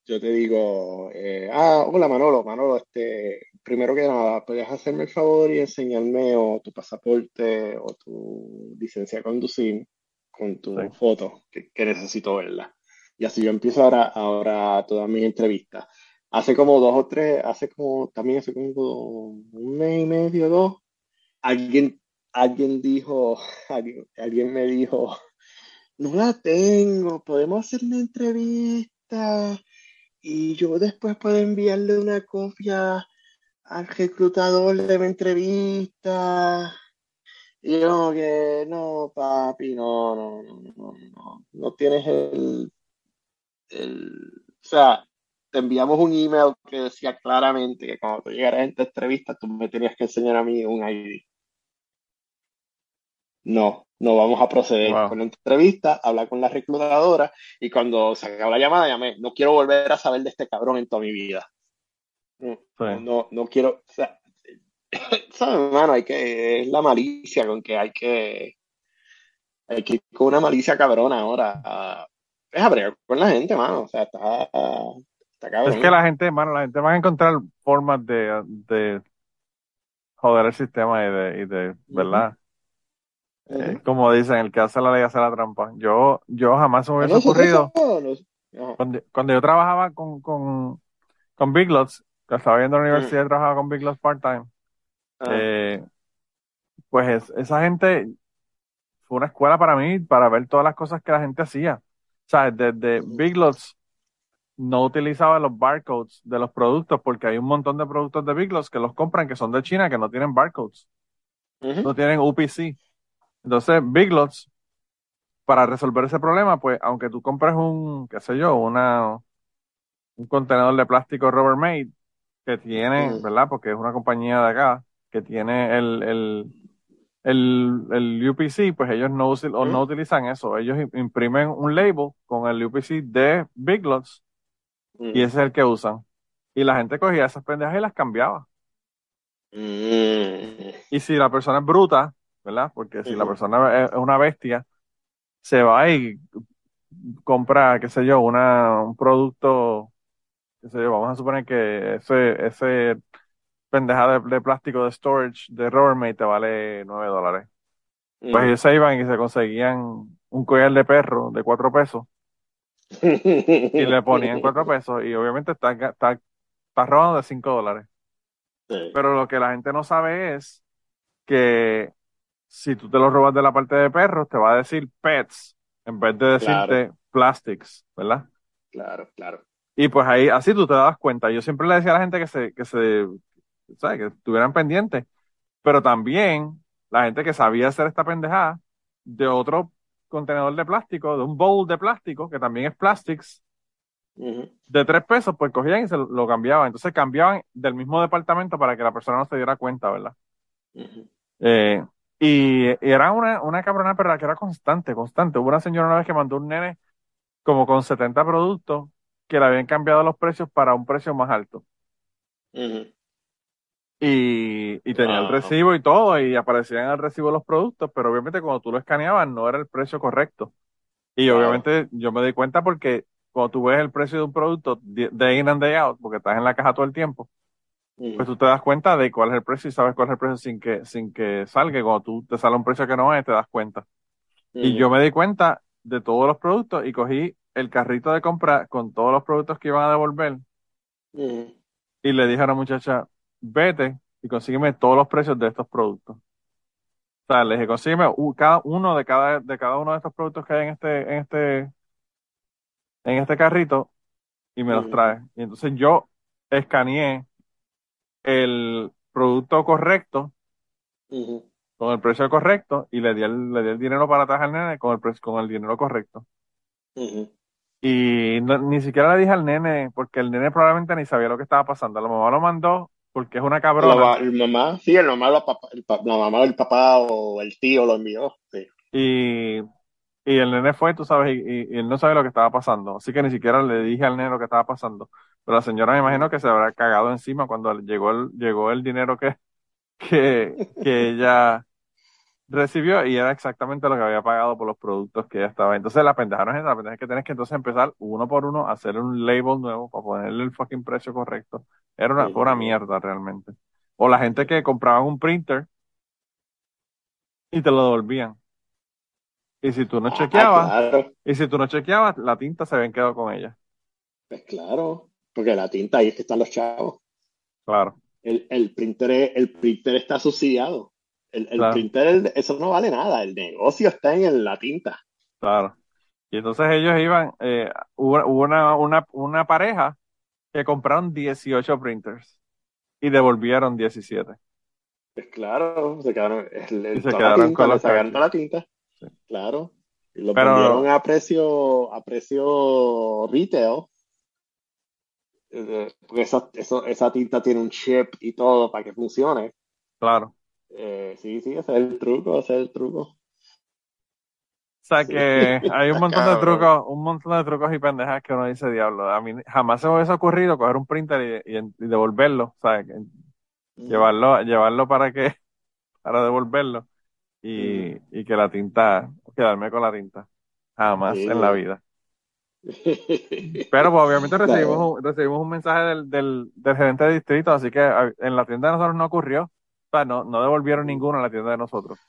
Yo te digo, eh, ah, hola Manolo, Manolo, este, primero que nada, ¿puedes hacerme el favor y enseñarme o tu pasaporte o tu licencia de conducir con tu Sí. foto, que, que necesito verla? Y así yo empiezo ahora, ahora todas mis entrevistas. Hace como dos o tres, hace como, también hace como un mes y medio, dos, alguien, alguien dijo, alguien, alguien me dijo, no la tengo, podemos hacer una entrevista y yo después puedo enviarle una copia al reclutador de mi entrevista. Y yo que, no, papi, no, no, no, no, no, no tienes el, el, o sea, te enviamos un email que decía claramente que cuando tú llegaras a esta entrevista tú me tenías que enseñar a mí un ID. No, no vamos a proceder Wow. con la entrevista, hablar con la reclutadora y cuando se acabó la llamada llamé, no quiero volver a saber de este cabrón en toda mi vida. No, Sí. no, no quiero, o sea, ¿sabes, hermano? Hay que, es la malicia con que hay que, hay que ir con una malicia cabrona ahora. es a bregar con la gente, mano. O sea, está, está cabrón. Es que la gente, mano, la gente va a encontrar formas de, de joder el sistema y de, y de ¿verdad? Eh, Ujú. como dicen, el que hace la ley hace la trampa. Yo, yo jamás me hubiese ocurrido. Cuando, cuando yo trabajaba con, con, con Big Lots, que estaba viendo en la universidad y trabajaba con Big Lots part-time, Ajá. eh, pues es- esa gente fue una escuela para mí, para ver todas las cosas que la gente hacía. O sea, desde Big Lots no utilizaba los barcodes de los productos porque hay un montón de productos de Big Lots que los compran que son de China que no tienen barcodes, no tienen UPC. Entonces, Big Lots, para resolver ese problema, pues aunque tú compres un, qué sé yo, una, un contenedor de plástico Rubbermaid que tiene. ¿verdad? Porque es una compañía de acá que tiene el, el, el, el UPC, pues ellos no, usi- o no utilizan eso. Ellos im- imprimen un label con el UPC de Big Lots y ese es el que usan. Y la gente cogía esas pendejas y las cambiaba. Mm. Y si la persona es bruta, ¿verdad? Porque si la persona es es una bestia, se va y compra, qué sé yo, una, un producto, qué sé yo, vamos a suponer que ese, ese pendeja de, de plástico de storage de Rubbermaid te vale 9 dólares. Pues Ujú. ellos se iban y se conseguían un collar de perro de 4 pesos y le ponían 4 pesos y obviamente está, está, está robando de 5 dólares. Sí. Pero lo que la gente no sabe es que si tú te lo robas de la parte de perros, te va a decir pets en vez de decirte plastics, ¿verdad? Claro, claro. Y pues ahí, así tú te das cuenta. Yo siempre le decía a la gente que se, que se, ¿sabes? Que estuvieran pendientes. Pero también la gente que sabía hacer esta pendejada de otro contenedor de plástico, de un bowl de plástico, que también es plastics, de tres pesos, pues cogían y se lo, cambiaban. Entonces cambiaban del mismo departamento para que la persona no se diera cuenta, ¿verdad? Eh, Y, y era una, una cabrona perra que era constante, constante. Hubo una señora una vez que mandó un nene como con 70 productos que le habían cambiado los precios para un precio más alto. Y, y tenía el Wow. recibo y todo, y aparecían en el recibo los productos, pero obviamente cuando tú lo escaneabas no era el precio correcto. Y obviamente yo me di cuenta porque cuando tú ves el precio de un producto day in and day out, porque estás en la caja todo el tiempo, pues tú te das cuenta de cuál es el precio y sabes cuál es el precio sin que, sin que salga. Cuando tú te sale un precio que no es, te das cuenta. Y yo me di cuenta de todos los productos y cogí el carrito de compra con todos los productos que iban a devolver y le dije a la muchacha, vete y consígueme todos los precios de estos productos. O sea, le dije, consígueme cada uno de cada, de cada uno de estos productos que hay en este, en este, en este carrito y me los trae. Y entonces yo escaneé el producto correcto con el precio correcto y le di el, le di el dinero para atrás al nene con el precio, con el dinero correcto. Y no- ni siquiera le dije al nene, porque el nene probablemente ni sabía lo que estaba pasando. La mamá lo mandó porque es una La, cabrona. el mamá, sí, el mamá, la, papá, el pa- la mamá del papá o el tío lo envió. Sí. Y, y el nene fue, tú sabes, y, y- y él no sabe lo que estaba pasando. Así que ni siquiera le dije al nene lo que estaba pasando. Pero la señora me imagino que se habrá cagado encima cuando llegó el, llegó el dinero que, que, que ella recibió y era exactamente lo que había pagado por los productos que ella estaba. Entonces la pendeja no es esa, la pendeja es que tienes que entonces empezar uno por uno a hacer un label nuevo para ponerle el fucking precio correcto. Era una, fue una mierda realmente. O la gente que compraban un printer y te lo devolvían. Y si tú no Ah, chequeabas, claro, y si tú no chequeabas, la tinta se habían quedado con ella. pues claro, porque la tinta ahí es que están los chavos. Claro, El, el printer, el printer está subsidiado. El, el Claro. printer, eso no vale nada. El negocio está en la tinta. claro. Y entonces ellos iban, eh, hubo, una, una, una pareja que compraron 18 printers y devolvieron 17. Pues claro, se quedaron, el, el- Y se quedaron la tinta, con los sacaron cartuchos. toda la tinta. Sí. Claro. Y lo Pero- vendieron a precio, a precio retail. Eh, Porque esa, eso- esa tinta tiene un chip y todo para que funcione. Claro. Eh, sí, sí, ese es el truco, ese es el truco. O sea Sí. que hay un montón de trucos, un montón de trucos y pendejas que uno dice, diablo. A mí jamás se me hubiese ocurrido coger un printer y, y- y devolverlo, ¿sabes? Que- Llevarlo, llevarlo para que, para devolverlo y, y que la tinta, quedarme con la tinta. Jamás Sí. en la vida. Pero pues, obviamente recibimos un, recibimos un mensaje del, del, del gerente de distrito, así que en la tienda de nosotros no ocurrió. O sea, no, no devolvieron ninguno en la tienda de nosotros.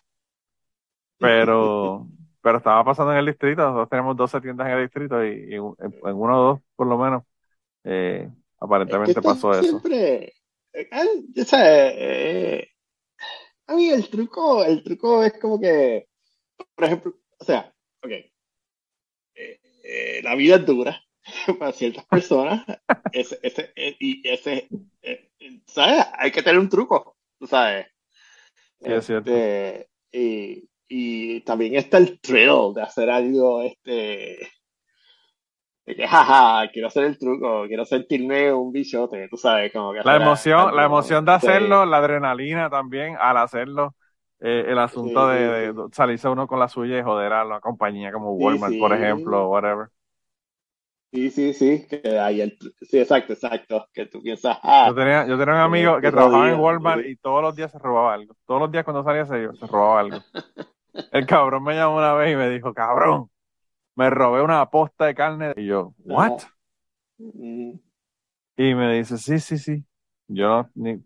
Pero, pero estaba pasando en el distrito. Nosotros tenemos 12 tiendas en el distrito y, y en, en uno o dos, por lo menos, eh, Es que aparentemente pasó eso. siempre, eh, al- o sea, eh, a mí el truco, el truco es como que, por ejemplo, o sea, ok, eh, eh, la vida es dura para ciertas personas, ese, ese, eh, y ese, eh, ¿sabes? Hay que tener un truco, tú sabes. Sí, es cierto. Este, y, y también está el thrill de hacer algo, este, de que, jaja, quiero hacer el truco, quiero sentirme un bichote, tú sabes, como que La emoción, algo, la emoción de sí. hacerlo, la adrenalina también al hacerlo, eh, el asunto Sí, de, de salirse uno con la suya y joder a la compañía como Walmart, por ejemplo, o whatever. Sí, sí, sí, que hay el, sí, exacto, exacto, que tú piensas, ah, Yo tenía, yo tenía un amigo que trabajaba en Walmart y todos los días se robaba algo. Todos los días cuando salía se, se robaba algo. El cabrón me llamó una vez y me dijo, cabrón, me robé una posta de carne. Y yo, ¿what? Mm, Y me dice, sí, sí, sí. Yo ni,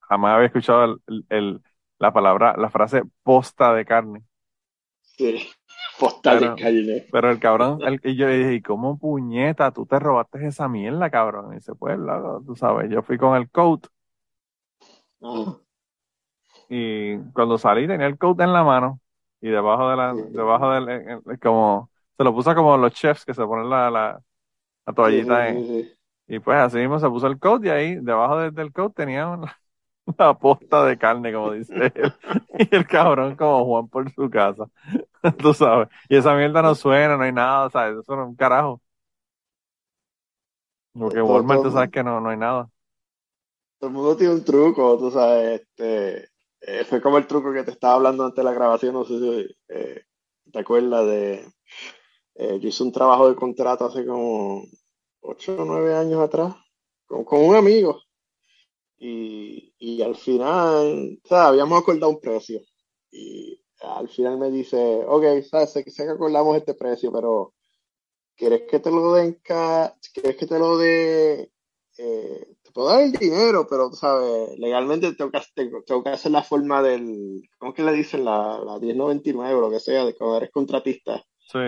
jamás había escuchado el, la palabra, la frase posta de carne. sí, Pero-. Pero el cabrón, el, y yo le dije, ¿y cómo puñeta tú te robaste esa mierda, cabrón? Y dice, pues, loco, tú sabes, yo fui con el coat y cuando salí tenía el coat en la mano y debajo de la, Sí. debajo del, en- como, se lo puso como los chefs que se ponen la, la, la toallita sí, en, sí, y pues así mismo se puso el coat y ahí debajo de- del coat tenía una, una posta de carne, como dice él, y el cabrón como Juan por su casa, tú sabes, y esa mierda no suena, no hay nada, ¿sabes? Eso no es un carajo. Porque Todo- Walmart tú sabes que no, no hay nada. Todo el mundo tiene un truco, tú sabes, este, eh, fue como el truco que te estaba hablando antes de la grabación, no sé si eh, te acuerdas de... eh, yo hice un trabajo de contrato hace como 8 o 9 años atrás con, con un amigo y, y al final, o sea, habíamos acordado un precio y al final me dice, ok, sabes, sé que sé que acordamos este precio, pero ¿quieres que te lo den ¿Quieres que te lo dé? eh, te puedo dar el dinero, pero sabes, legalmente tengo que, tengo, tengo que hacer la forma del, ¿cómo es que le dicen? La, la 1099 o lo que sea, de cuando eres contratista Sí,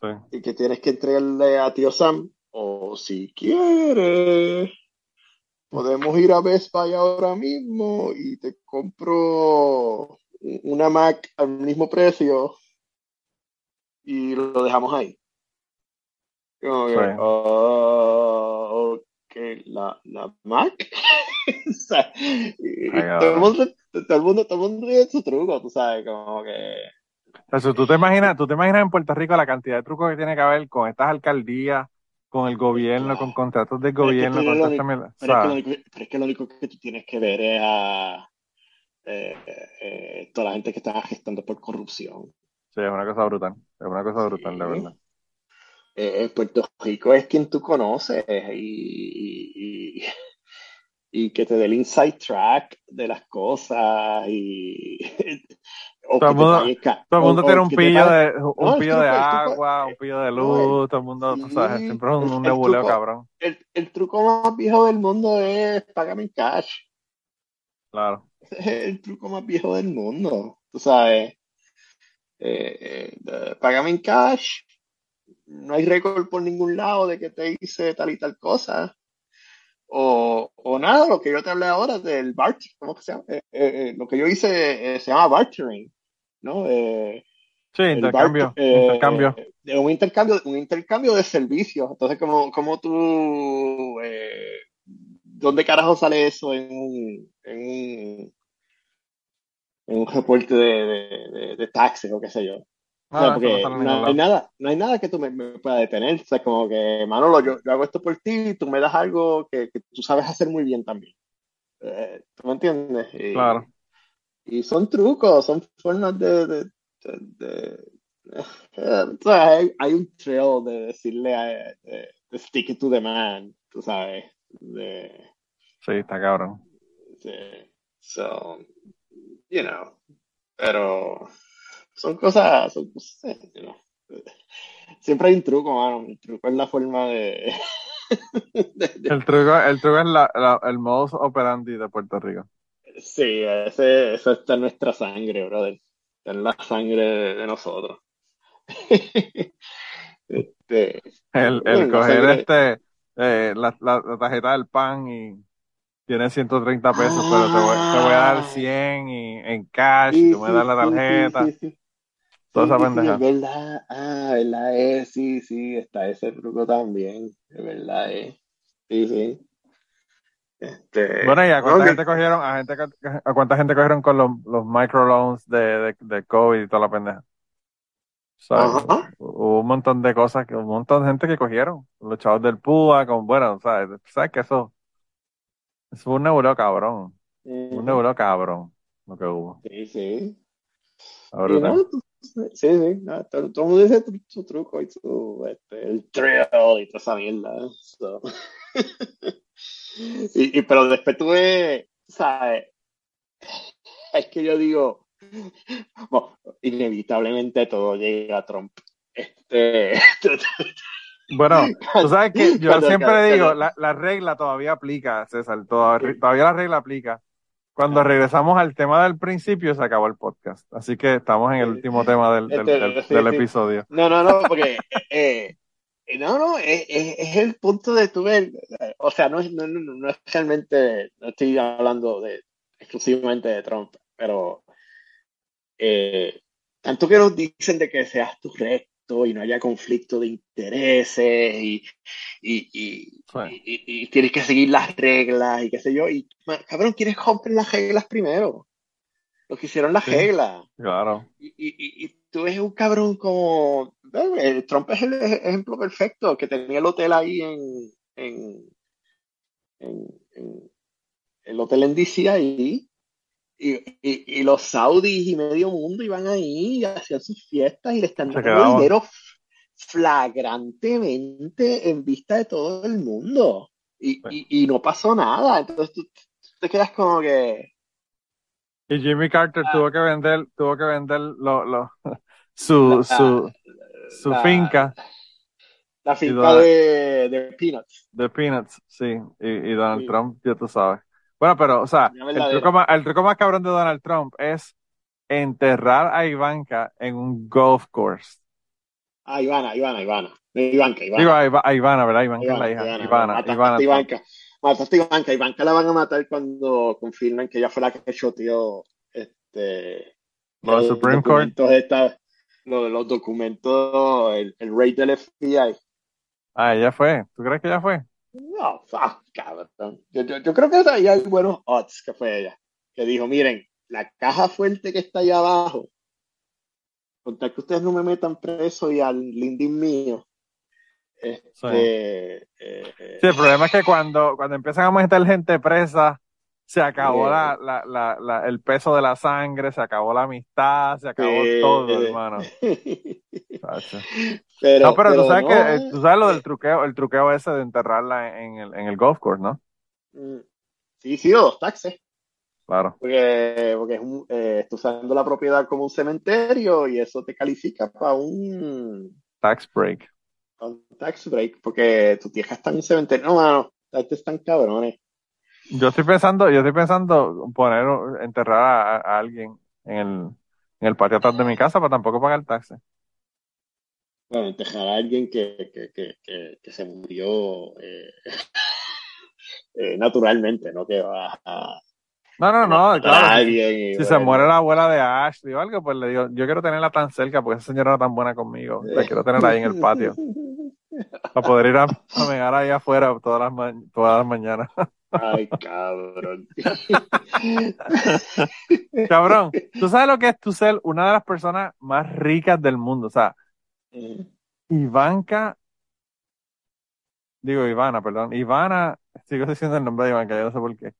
sí. y que tienes que entregarle a tío Sam, o si quieres, podemos ir a Best Buy ahora mismo y te compro una Mac al mismo precio y lo dejamos ahí. Como que, Sí. oh, ok, la, la Mac. O sea, y- y Ay, todo el mundo, todo el mundo, todo el mundo de su truco, tú sabes, como que ¿tú te imaginas, tú te imaginas en Puerto Rico la cantidad de trucos que tiene que haber con estas alcaldías, con el gobierno, con contratos es que gobierno, lo único- Pero es, que lo único, pero es que lo único que tú tienes que ver es a eh, eh, toda la gente que está gestando por corrupción. sí, es una cosa brutal. Es una cosa brutal, de Sí. verdad. Eh, Puerto Rico es quien tú conoces y, y, y que te dé el inside track de las cosas y o Todo el mundo- Todo el o- mundo o tiene un pillo de, un No, pillo de truco- agua, un pillo de luz, todo el mundo, tú sabes, sí, siempre es un, un nebuleo truco- cabrón. el, el truco más viejo del mundo es págame en cash. Claro. Ese es el truco más viejo del mundo. Tú sabes, eh, eh, págame en cash. No hay récord por ningún lado de que te hice tal y tal cosa. O, o nada, lo que yo te hablé ahora del barter, ¿cómo que se llama? Eh, eh, eh, lo que yo hice eh, se llama bartering, ¿no? Eh, Sí, intercambio, barter- intercambio. un intercambio, un intercambio de servicios. Entonces, ¿cómo, cómo tú, eh, dónde carajo sale eso en un, en un, en un reporte de, de, de, de taxes o qué sé yo? O sea, Ah, no porque no, ningún hay nada, no hay nada que tú me, me puedas detener. O sea, como que, Manolo, yo, yo hago esto por ti y tú me das algo que, que tú sabes hacer muy bien también. Eh, ¿tú me entiendes? Y, Claro. y son trucos, son formas de, de, de- de- o sea, hay, hay un trail de decirle a, stick it to the man, tú sabes, Sí, está cabrón. de- so, you know, pero son cosas, son know. Siempre hay un truco, mano, el truco es la forma de, de- de- El truco, el truco es la, la- el modus operandi de Puerto Rico. sí, ese, eso está en nuestra sangre, brother, está en la sangre de, de nosotros. Este, El, el coger sangre- este, eh, la, la, la tarjeta del pan y tiene 130 pesos, pero te voy, te voy a dar Ah. 100 y, en cash, Sí, y tú me das la tarjeta. sí, sí. Toda Sí, esa sí, pendeja. es verdad. Ah, verdad es, sí, sí, está ese truco también. Es verdad es. Sí, sí. Este, Bueno, ¿y a cuánta gente cogieron, a, gente, que- a cuánta gente cogieron con los, los microloans de, de, de COVID y toda la pendeja? Ajá. Hubo un montón de cosas, un montón de gente que cogieron. Los chavos del PUA, con, bueno, ¿sabes? ¿Sabes que eso? Eso fue un nebuleo cabrón. Un Ujú. nebuleo cabrón, lo que hubo. Sí, sí. Brutal. no, sí, sí. no, todo, todo el mundo dice su, su truco y su, este, el trail y toda esa mierda. so. y, y, pero después tuve, ¿sabes? Es que yo digo, bueno, inevitablemente todo llega a Trump. Este, Bueno, tú sabes que yo siempre digo, la, la regla todavía aplica, César, todavía, todavía la regla aplica. Cuando regresamos al tema del principio, se acabó el podcast. Así que estamos en el último tema del, del, Este, del- del sí. episodio. No, no, no, porque eh, eh, no, no, es, es- el punto de tu ver, eh, o sea, no es, no, no, no es realmente, no estoy hablando de exclusivamente de Trump, pero eh, tanto que nos dicen de que seas tu y no haya conflicto de intereses y, y, y, tienes que seguir las reglas y qué sé yo, y man, cabrón, ¿quieres romper las reglas primero? Los que hicieron las Sí. reglas. Claro. Y, tú eres un cabrón como. eh, Trump es el ej- ejemplo perfecto, que tenía el hotel ahí en. en, en, en- el hotel en DC ahí. Y, y, y los saudis y medio mundo iban ahí y hacían sus fiestas y le están dando dinero flagrantemente en vista de todo el mundo. Y, Sí. y, no pasó nada. Entonces tú, te quedas como que. Y Jimmy Carter Ah. tuvo que vender, tuvo que vender lo, lo, su, la- su, su la- finca La finca de, de Peanuts. de Peanuts, sí, y, y Donald. Trump, ya tú sabes. Bueno, pero, o sea, el truco más, el truco más cabrón de Donald Trump es enterrar a Ivanka en un golf course. Ah, Ivana, Ivana, Ivana. Ivanka, Ivana. Digo, a, a Ivana, ¿verdad? Ivanka es Ivana, la hija. Ivana, Ivana, mataste Ivana a. Ivanka. Mataste a Ivanka. Ivanka la van a matar cuando confirmen que ella fue la que choteó este, Lo del Supreme Court. esta- lo de los documentos, el, el raid del FBI. Ah, ella fue. ¿Tú crees que ella fue? No, ah, cabrón. Yo, yo, yo creo que ahí hay buenos odds que fue ella. Que dijo, miren, la caja fuerte que está allá abajo, con tal que ustedes no me metan preso y al lindín mío, este, eh, Sí, el problema es que cuando, cuando empiezan a meter gente presa, se acabó la, la, la, la- el peso de la sangre, se acabó la amistad, se acabó Sí. todo, hermano. Pero, No, pero, tú sabes no, que, eh, tú sabes lo del truqueo, el truqueo ese de enterrarla en el, en el golf course, ¿no? mm, Sí, sí, los taxes. Claro. Porque, porque es un, eh, estás usando la propiedad como un cementerio y eso te califica para un, Tax break. un tax break, porque tu tierra está en un cementerio. No, mano, estos están cabrones. Yo estoy pensando, yo estoy pensando poner, enterrar a, a alguien en el, en el patio atrás de mi casa para tampoco pagar taxes. Bueno, enterrar a alguien que, que, que, que, que se murió eh, eh, naturalmente, ¿no? Que va a, No, no, no, claro. Si, se muere la abuela de Ashley o algo, pues le digo, yo quiero tenerla tan cerca porque esa señora era tan buena conmigo. La quiero tener ahí en el patio. Para poder ir a, a ahí afuera todas las, ma- todas las mañanas. Ay, cabrón. Cabrón, ¿tú sabes lo que es tú ser una de las personas más ricas del mundo? O sea, Ivanka, digo Ivana, perdón, Ivana, sigo diciendo el nombre de Ivanka, yo no sé por qué.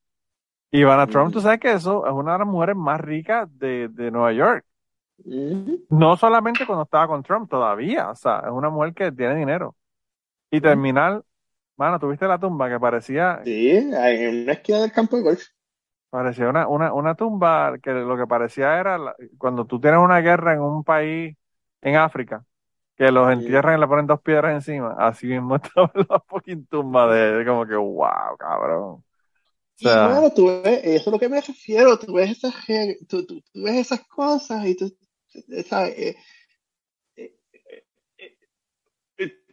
Ivana Trump, tú sabes que eso es una de las mujeres más ricas de, de Nueva York. No solamente cuando estaba con Trump, todavía. O sea, es una mujer que tiene dinero. Y terminar, mano, tuviste la tumba que parecía, Sí, en una esquina del campo de golf. parecía una, una, una tumba que lo que parecía era la- cuando tú tienes una guerra en un país en África, que los entierran y le ponen dos piedras encima. Así mismo estaba la fucking tumba de él, como que, wow, cabrón. O Y sea, bueno, tú ves, eso es lo que me refiero, tú ves esas, tú, tú- tú ves esas cosas y tú, ¿sabes?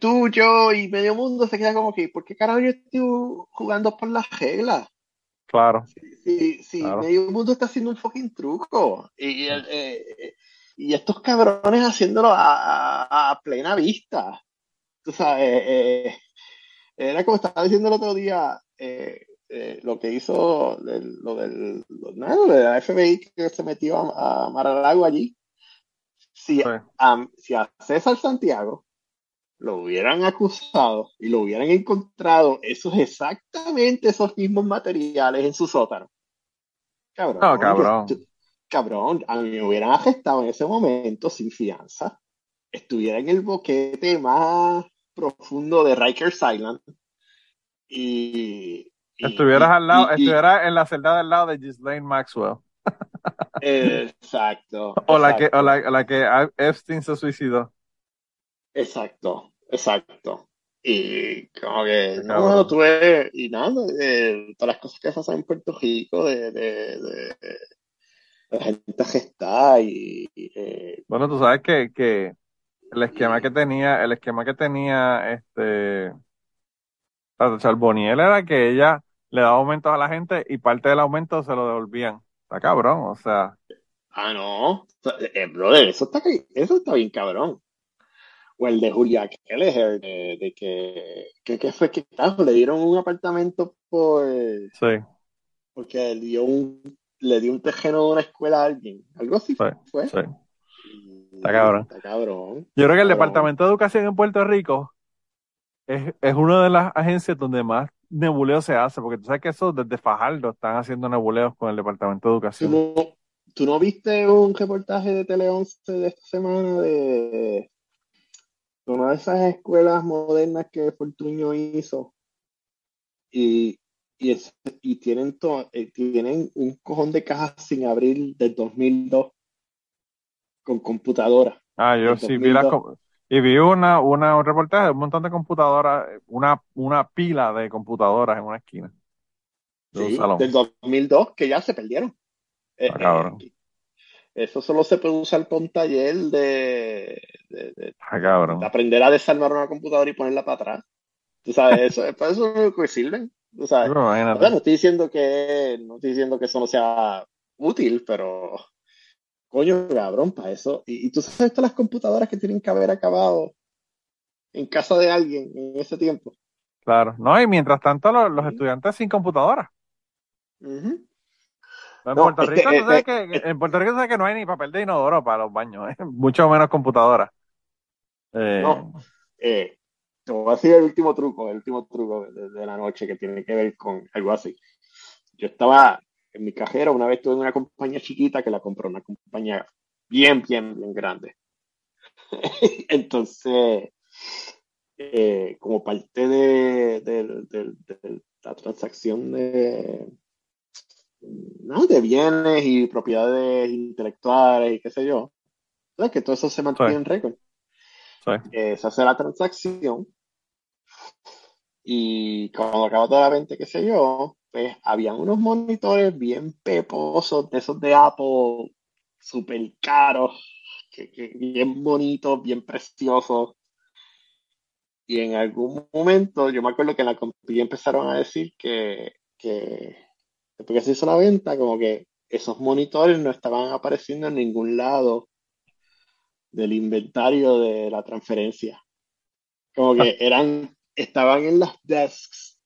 Tú, yo y medio mundo se queda como que, ¿por qué carajo yo estoy jugando por las reglas? claro, si Claro. medio mundo está haciendo un fucking truco y, eh, eh, y estos cabrones haciéndolo a, a- a plena vista. Tú sabes, eh, eh, era como estaba diciendo el otro día, eh, eh, lo que hizo lo del lo, nada, lo de la FBI que se metió a, a Mar-a-Lago allí. Si, sí. a, si a César Santiago lo hubieran acusado y lo hubieran encontrado esos exactamente esos mismos materiales en su sótano. Cabrón, No, cabrón. yo- cabrón, a mí me hubieran arrestado en ese momento sin fianza. Estuviera en el boquete más profundo de Rikers Island. Y, y- Estuvieras y- al lado, y- estuvieras en la celda del lado de Ghislaine Maxwell. exacto. O la que, o la, la que Epstein se suicidó. Exacto, exacto. Y como que, Qué no, no, tuve, y nada, eh, todas las cosas que pasan en Puerto Rico, de, de, de, de la gente que está y, eh, Bueno, tú sabes que, que el esquema que tenía, el esquema que tenía este Charboniel era que ella le daba aumentos a la gente y parte del aumento se lo devolvían. Está cabrón, o sea, ah, no, eh, brother, eso está, eso está bien cabrón. O el de Julia Kelleher, de, de que, que, que fue que, le dieron un apartamento por, sí, porque le dio un, le dio un tejeno de una escuela a alguien, algo así sí, fue. sí. Y- Está cabrón. Está cabrón. Yo creo que el Cabrón. Departamento de Educación en Puerto Rico es, es una de las agencias donde más nebuleo se hace? Porque tú sabes que eso desde Fajardo están haciendo nebuleos con el Departamento de ¿Tú Educación. no, tú no viste un reportaje de Tele 11 de esta semana de una de esas escuelas modernas que Fortuño hizo? Y, y, es- y tienen, to- eh, tienen un cojón de cajas sin abrir del 2002 con computadora. Ah, yo sí vi las 2002. com- y vi una, una, un reportaje de un montón de computadoras, una, una pila de computadoras en una esquina de un salón. del 2002 que ya se perdieron. Ah, eh, eso solo se puede usar un taller de, de- de- Ah, cabrón. de aprender a desarmar una computadora y ponerla para atrás. Tú sabes, eso, para eso es lo que sirven. Tú sabes. Ahora, no estoy diciendo que, no estoy diciendo que eso no sea útil, pero coño, cabrón, para eso. Y, y tú sabes todas las computadoras que tienen que haber acabado en casa de alguien en ese tiempo. Claro. No, y mientras tanto los, los estudiantes sin computadora. Ujú. En No, Puerto Rico, eh, sabes eh, que, en Puerto Rico sabes que no hay ni papel de inodoro para los baños, ¿eh? mucho menos computadora. Eh, No, eh, te voy a decir el último truco, el último truco de, de la noche que tiene que ver con algo así. Yo estaba en mi cajero, una vez tuve una compañía chiquita que la compró, una compañía bien, bien, bien grande. Entonces, eh, como parte de- de- de la transacción de, no, de bienes y propiedades intelectuales y qué sé yo, ¿sabes? Que todo eso se mantiene Sí. en récord. sí. Eh, se hace la transacción y cuando acaba toda la venta, qué sé yo, pues habían unos monitores bien peposos, de esos de Apple, súper caros, que, que bien bonitos, bien preciosos. Y en algún momento, yo me acuerdo que en la compañía empezaron a decir que, que después que se hizo la venta, como que esos monitores no estaban apareciendo en ningún lado del inventario de la transferencia. Como que eran, estaban en las desks,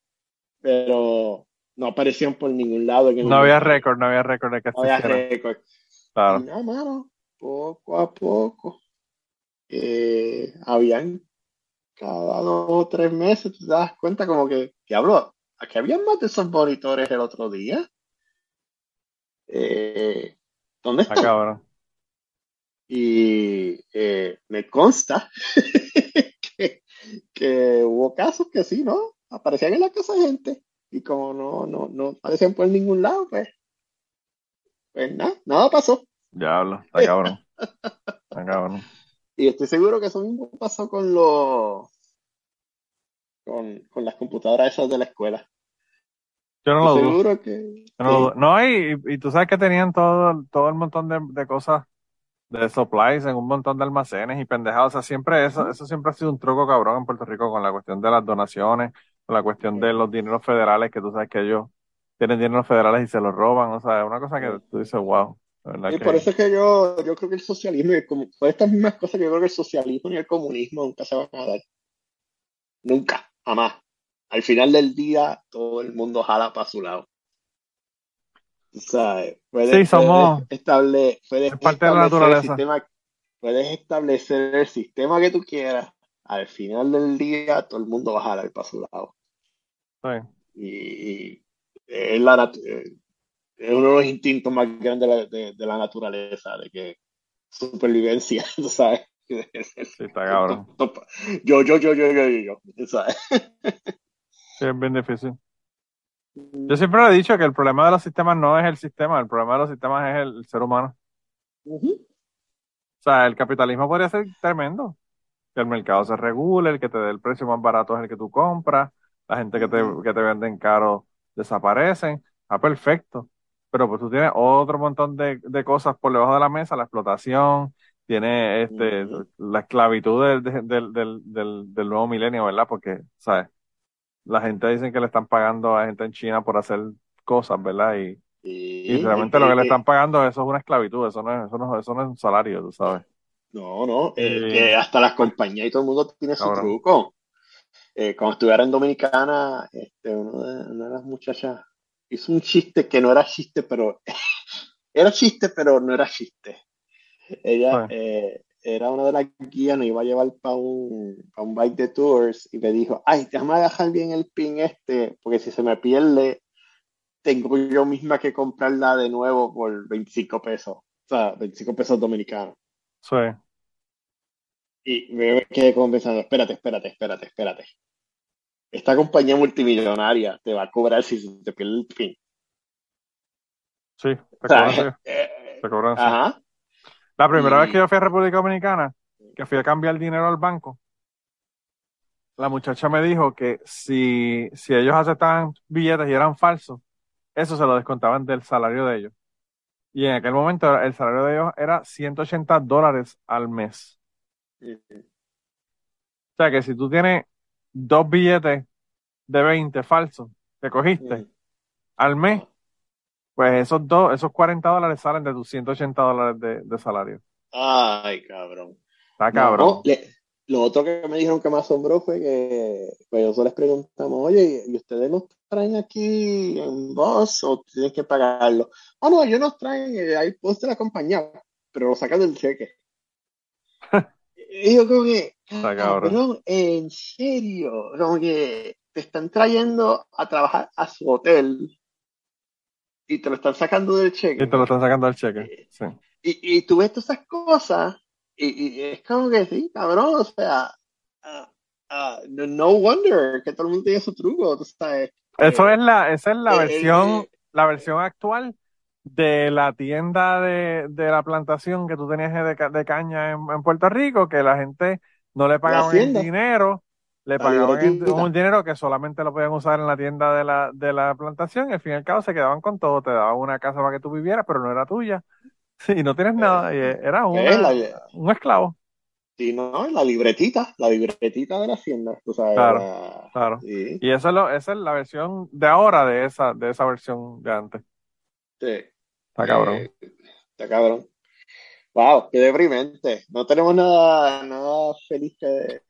pero no aparecían por ningún lado No había récord, no había récord de que No había récord. Claro. nada, mano, poco a poco, eh, habían cada dos o tres meses, tú te das cuenta como que, diablo, aquí había más de esos monitores el otro día. Eh, ¿dónde Ah, están? cabrón. Y eh, me consta que, que hubo casos que sí, ¿no? Aparecían en la casa de gente. Y como no, no, no aparecían por ningún lado, pues, pues nada, nada pasó. Diablo, está cabrón. Está cabrón. Y estoy seguro que eso mismo pasó con los con, con las computadoras esas de la escuela. Yo no lo dudo. seguro que Yo no, lo dudo. No, y, y tú sabes que tenían todo, todo el montón de, de cosas, de supplies en un montón de almacenes y pendejadas. O sea, siempre eso, eso siempre ha sido un truco cabrón en Puerto Rico con la cuestión de las donaciones, con la cuestión de los dineros federales, que tú sabes que ellos tienen dineros federales y se los roban. O sea, es una cosa que tú dices, wow. Y que- por eso es que yo, yo creo que el socialismo, y el por estas mismas cosas que yo creo que el socialismo y el comunismo nunca se van a dar. Nunca, jamás. Al final del día, todo el mundo jala para su lado. O sea, puedes, Sí, somos- puedes estable- puedes es parte de la establecer el naturaleza. sistema, puedes establecer el sistema que tú quieras. Al final del día, todo el mundo va a jalar para su lado. Sí. Y, y es, la, eh, es uno de los instintos más grandes de la, de- de la naturaleza, de que supervivencia, tú sabes. Sí, está cabrón. Yo, yo, yo, yo, yo, yo, yo, ¿sabes? Sí, es bien difícil. Yo siempre le he dicho que el problema de los sistemas no es el sistema, el problema de los sistemas es el, el ser humano. O sea, el capitalismo podría ser tremendo. Que el mercado se regule, el que te dé el precio más barato es el que tú compras, la gente que te, que te venden caro desaparecen. Ah, perfecto. Pero pues tú tienes otro montón de, de cosas por debajo de la mesa, la explotación, tiene este, la esclavitud del, del, del- del nuevo milenio, ¿verdad? Porque, ¿sabes? La gente dice que le están pagando a gente en China por hacer cosas, ¿verdad? Y, y Y, realmente y- lo que le están pagando eso es una esclavitud, eso no es, eso no, eso no es un salario, tú sabes. No, no, eh, Eh, que hasta las compañías y todo el mundo tiene su truco. Eh, cuando estuviera en Dominicana, este, uno de- una de las muchachas hizo un chiste que no era chiste, pero era chiste, pero no era chiste. Ella, Sí. eh, era una de las guías, nos iba a llevar para un, pa un bike de tours y me dijo, ay, déjame dejar bien el pin este, porque si se me pierde, tengo yo misma que comprarla de nuevo por 25 pesos, o sea, 25 pesos dominicanos. Sí. Y me quedé como pensando, espérate, espérate, espérate, espérate. Esta compañía multimillonaria te va a cobrar si se te pierde el pin. Sí, te O sea, cobran, sí, eh, te cobran, ajá. La primera Y- vez que yo fui a República Dominicana, que fui a cambiar dinero al banco, la muchacha me dijo que si, si ellos aceptaban billetes y eran falsos, eso se lo descontaban del salario de ellos. Y en aquel momento el salario de ellos era 180 dólares al mes. O sea que si tú tienes dos billetes de 20 falsos que cogiste al mes, pues esos dos, esos 40 dólares salen de tus 180 dólares de, de salario. Ay, cabrón. Está cabrón. No, le- lo otro que me dijeron que me asombró fue que pues nosotros les preguntamos, oye, ¿y ustedes nos traen aquí en bus o tienen que pagarlo? Oh, no, ellos nos traen, eh, hay post de la compañía, pero lo sacan del cheque. y yo como que, Está cabrón. cabrón, en serio, como que te están trayendo a trabajar a su hotel y te lo están sacando del cheque. Y te lo están sacando del cheque. Sí. Y, y tú ves todas esas cosas y, y es como que sí, cabrón, o sea, ah, ah, no, no wonder que todo el mundo tiene su truco, tú sabes. Eso Eh, es la, esa es la eh, versión, eh, la versión actual de la tienda de, de la plantación que tú tenías de, ca- de caña en, en Puerto Rico, que la gente no le pagaban el dinero, le pagaban el- un dinero que solamente lo podían usar en la tienda de la, de la plantación, y al fin y al cabo se quedaban con todo, te daban una casa para que tú vivieras, pero no era tuya, y no tienes nada, y era Eh, una- la- un esclavo, Sí, no, la libretita, la libretita de la hacienda, tú sabes. Claro, la- claro. sí, Y esa es, lo, esa es la versión de ahora de esa, de esa versión de antes. sí. Está cabrón. Eh, está cabrón. Wow, qué deprimente. No tenemos nada, nada feliz que.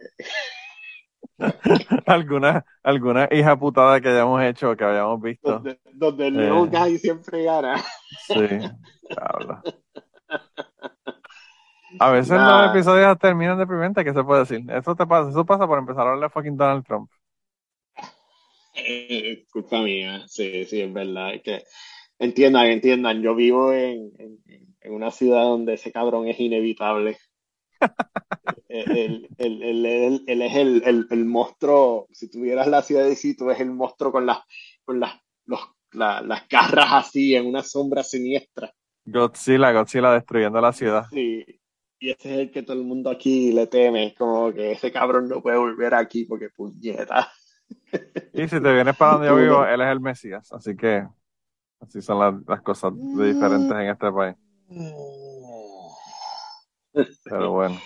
alguna, alguna hija putada que hayamos hecho que hayamos visto. Donde, donde el Eh. little guy siempre gana. Sí, diablo. A veces Nah. los episodios terminan deprimentes, ¿qué se puede decir? Eso te pasa, eso pasa por empezar a hablar de fucking Donald Trump. Eh, culpa mía, sí, sí, es verdad. Es que entiendan, entiendan, yo vivo en, en, en una ciudad donde ese cabrón es inevitable. Él, él- él- él- él es el, el, el monstruo, si tuvieras la ciudad de sí, tú ves el monstruo con las, con las, los, la- las garras así en una sombra siniestra. Godzilla, Godzilla destruyendo la ciudad. Sí. Y ese es el que todo el mundo aquí le teme, como que ese cabrón no puede volver aquí porque puñeta. Y si te vienes para donde yo vivo, él es el Mesías. Así que así son las, las cosas diferentes en este país. Pero bueno.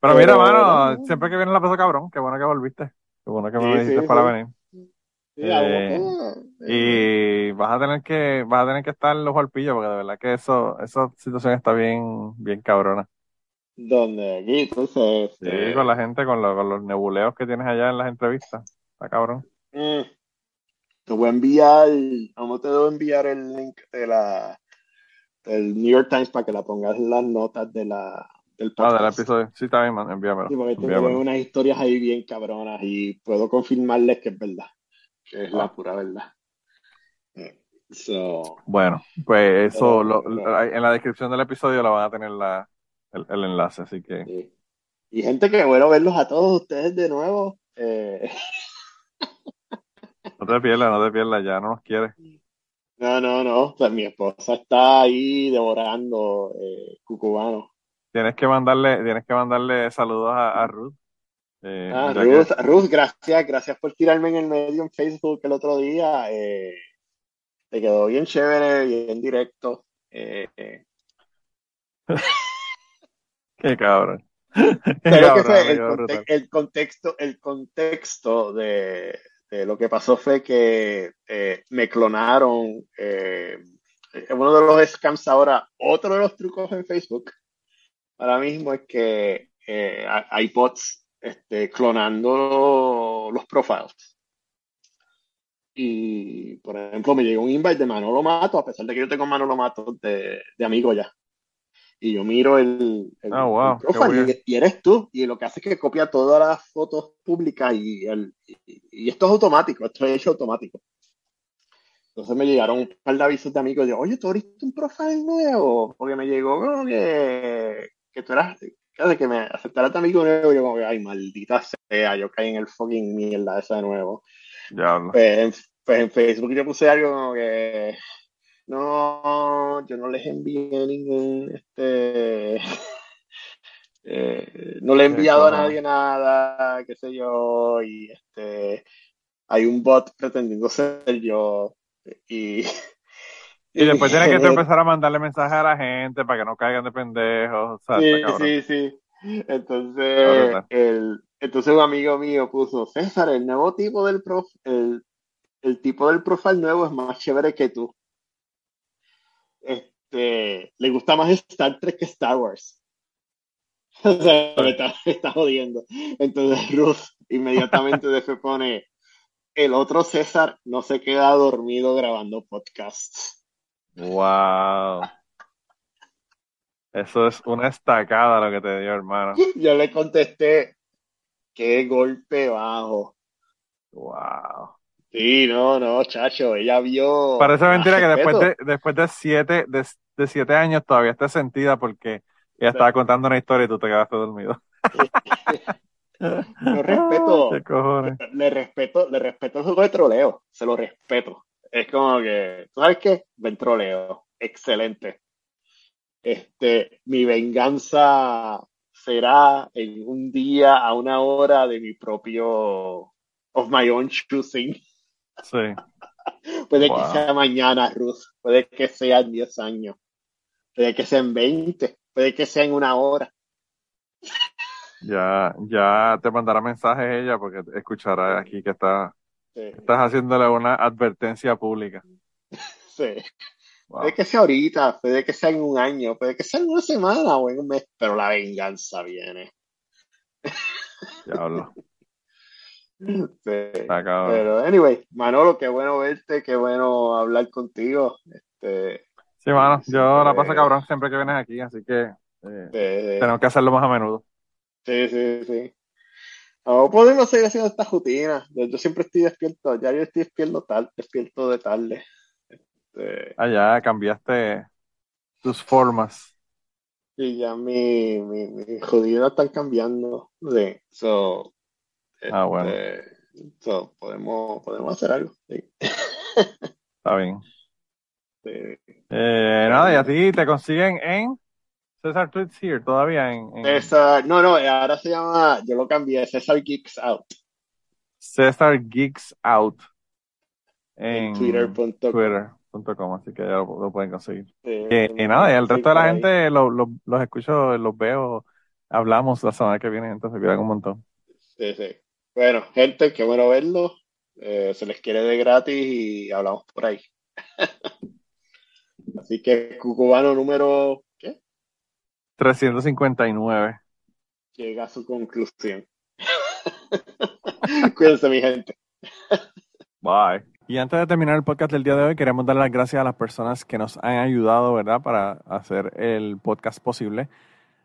Pero mira, mano, no. siempre que viene la paso cabrón. Qué bueno que volviste. Qué bueno que me dijiste sí, para sí. venir. Eh, eh, Y vas a tener que, vas a tener que estar en los golpillos, porque de verdad que eso, esa situación está bien, bien cabrona. ¿Dónde? Aquí, entonces. Sí, este, con la gente, con, lo- con los nebuleos que tienes allá en las entrevistas. Está cabrón. mm, te voy a enviar, vamos te debo enviar el link de la del New York Times para que la pongas en las notas de la, del Ah, del podcast. episodio. Sí, está bien, man, envíamelo. Sí, porque tengo unas historias ahí bien cabronas y puedo confirmarles que es verdad, que es la Ah. pura verdad. Eh, So, Bueno, pues eso, Pero- lo- en la descripción del episodio lo van a tener la, el, el enlace, así que sí. Y gente que bueno verlos a todos ustedes de nuevo. Eh, no te pierdas, no te pierdas, ya no nos quieres. No, no, no. Sea, mi esposa está ahí devorando eh, cucubano. Tienes que mandarle, tienes que mandarle saludos a, a Ruth. Eh, Ah, que- Ruth, Ruth, gracias, gracias por tirarme en el medio en Facebook el otro día. Eh, te quedó bien chévere, bien directo. Eh, Qué cabrón. Qué pero que fue conte- el contexto, el contexto de, de lo que pasó fue que eh, me clonaron. eh, eh, uno de los scams ahora, otro de los trucos en Facebook ahora mismo es que eh, hay bots este, clonando los profiles. Y, por ejemplo, me llegó un invite de Manolo Mato, a pesar de que yo tengo Manolo Mato de, de amigo ya. Y yo miro el, el, Oh, wow, el y, y eres tú. Y lo que hace es que copia todas las fotos públicas y, el, y, y esto es automático, esto es hecho automático. Entonces me llegaron un par de avisos de amigos de, oye, ¿tú abriste un profile nuevo? Porque me llegó como que, que tú eras, que que me aceptaras de amigo nuevo. Y yo como que, ay, maldita sea, yo caí en el fucking mierda esa de nuevo. Diablo. Pues en, pues en Facebook yo puse algo como que no, yo no les envié ningún este eh, no le he Sí, enviado a nadie nada, qué sé yo, y este hay un bot pretendiendo ser yo y Y después tienes que empezar a mandarle mensajes a la gente para que no caigan de pendejos. O sea, Sí, sí, sí. Entonces, el, entonces un amigo mío puso, César, el nuevo tipo del prof, el, el tipo del profile nuevo es más chévere que tú. Este, le gusta más Star Trek que Star Wars. O sea, me está, me está jodiendo. Entonces Ruth inmediatamente después pone, el otro César no se queda dormido grabando podcasts. Wow. Eso es una estacada lo que te dio, hermano. Yo le contesté, qué golpe bajo. Wow. Sí, no, no, chacho, ella vio. Parece mentira que después de, después de siete, de, de siete años todavía estés sentida porque ella estaba contando una historia y tú te quedaste dormido. No respeto. ¿Qué cojones? Le respeto, le respeto el juego de troleo, se lo respeto. Es como que, ¿tú sabes qué? Ven troleo, excelente. Este, mi venganza será en un día a una hora de mi propio, of my own choosing. Sí. Puede Wow. que sea mañana, Ruth, puede que sea en 10 años, puede que sea en 20, puede que sea en una hora. Ya, ya te mandará mensajes ella porque escuchará aquí que está, Sí, estás haciéndole una advertencia pública. sí. Wow. Puede que sea ahorita, puede que sea en un año, puede que sea en una semana o en un mes, pero la venganza viene. Diablo. Sí. Pero, anyway, Manolo, qué bueno verte, qué bueno hablar contigo. Este, Sí, mano, yo siempre- la paso cabrón siempre que vienes aquí, así que eh, eh, tenemos que hacerlo más a menudo. sí, sí, sí. No podemos seguir haciendo estas rutinas. Yo, yo siempre estoy despierto, ya yo estoy despierto, tal, despierto de tarde. Este, Allá cambiaste tus formas. y ya mi, mi, mis rutinas están cambiando. Sí, so, Ah, bueno. este, so, podemos, podemos hacer algo. Sí. Está bien. Sí. Eh, nada, y a ti te consiguen en César Tweets Here todavía en, en Esa, no, no, ahora se llama, yo lo cambié, César Geeks Out César Geeks Out en en twitter.com. twitter.com, así que ya lo, lo pueden conseguir. Sí, Que, y nada, y el resto de la ahí. gente lo- lo- los escucho, los veo, hablamos la semana que viene, entonces cuidan un montón. Sí, sí. Bueno, gente, qué bueno verlo. Eh, se les quiere de gratis y hablamos por ahí. Así que Cucubano número, ¿qué? 359. Llega a su conclusión. Cuídense, mi gente. Bye. Y antes de terminar el podcast del día de hoy, queremos dar las gracias a las personas que nos han ayudado, ¿verdad?, para hacer el podcast posible.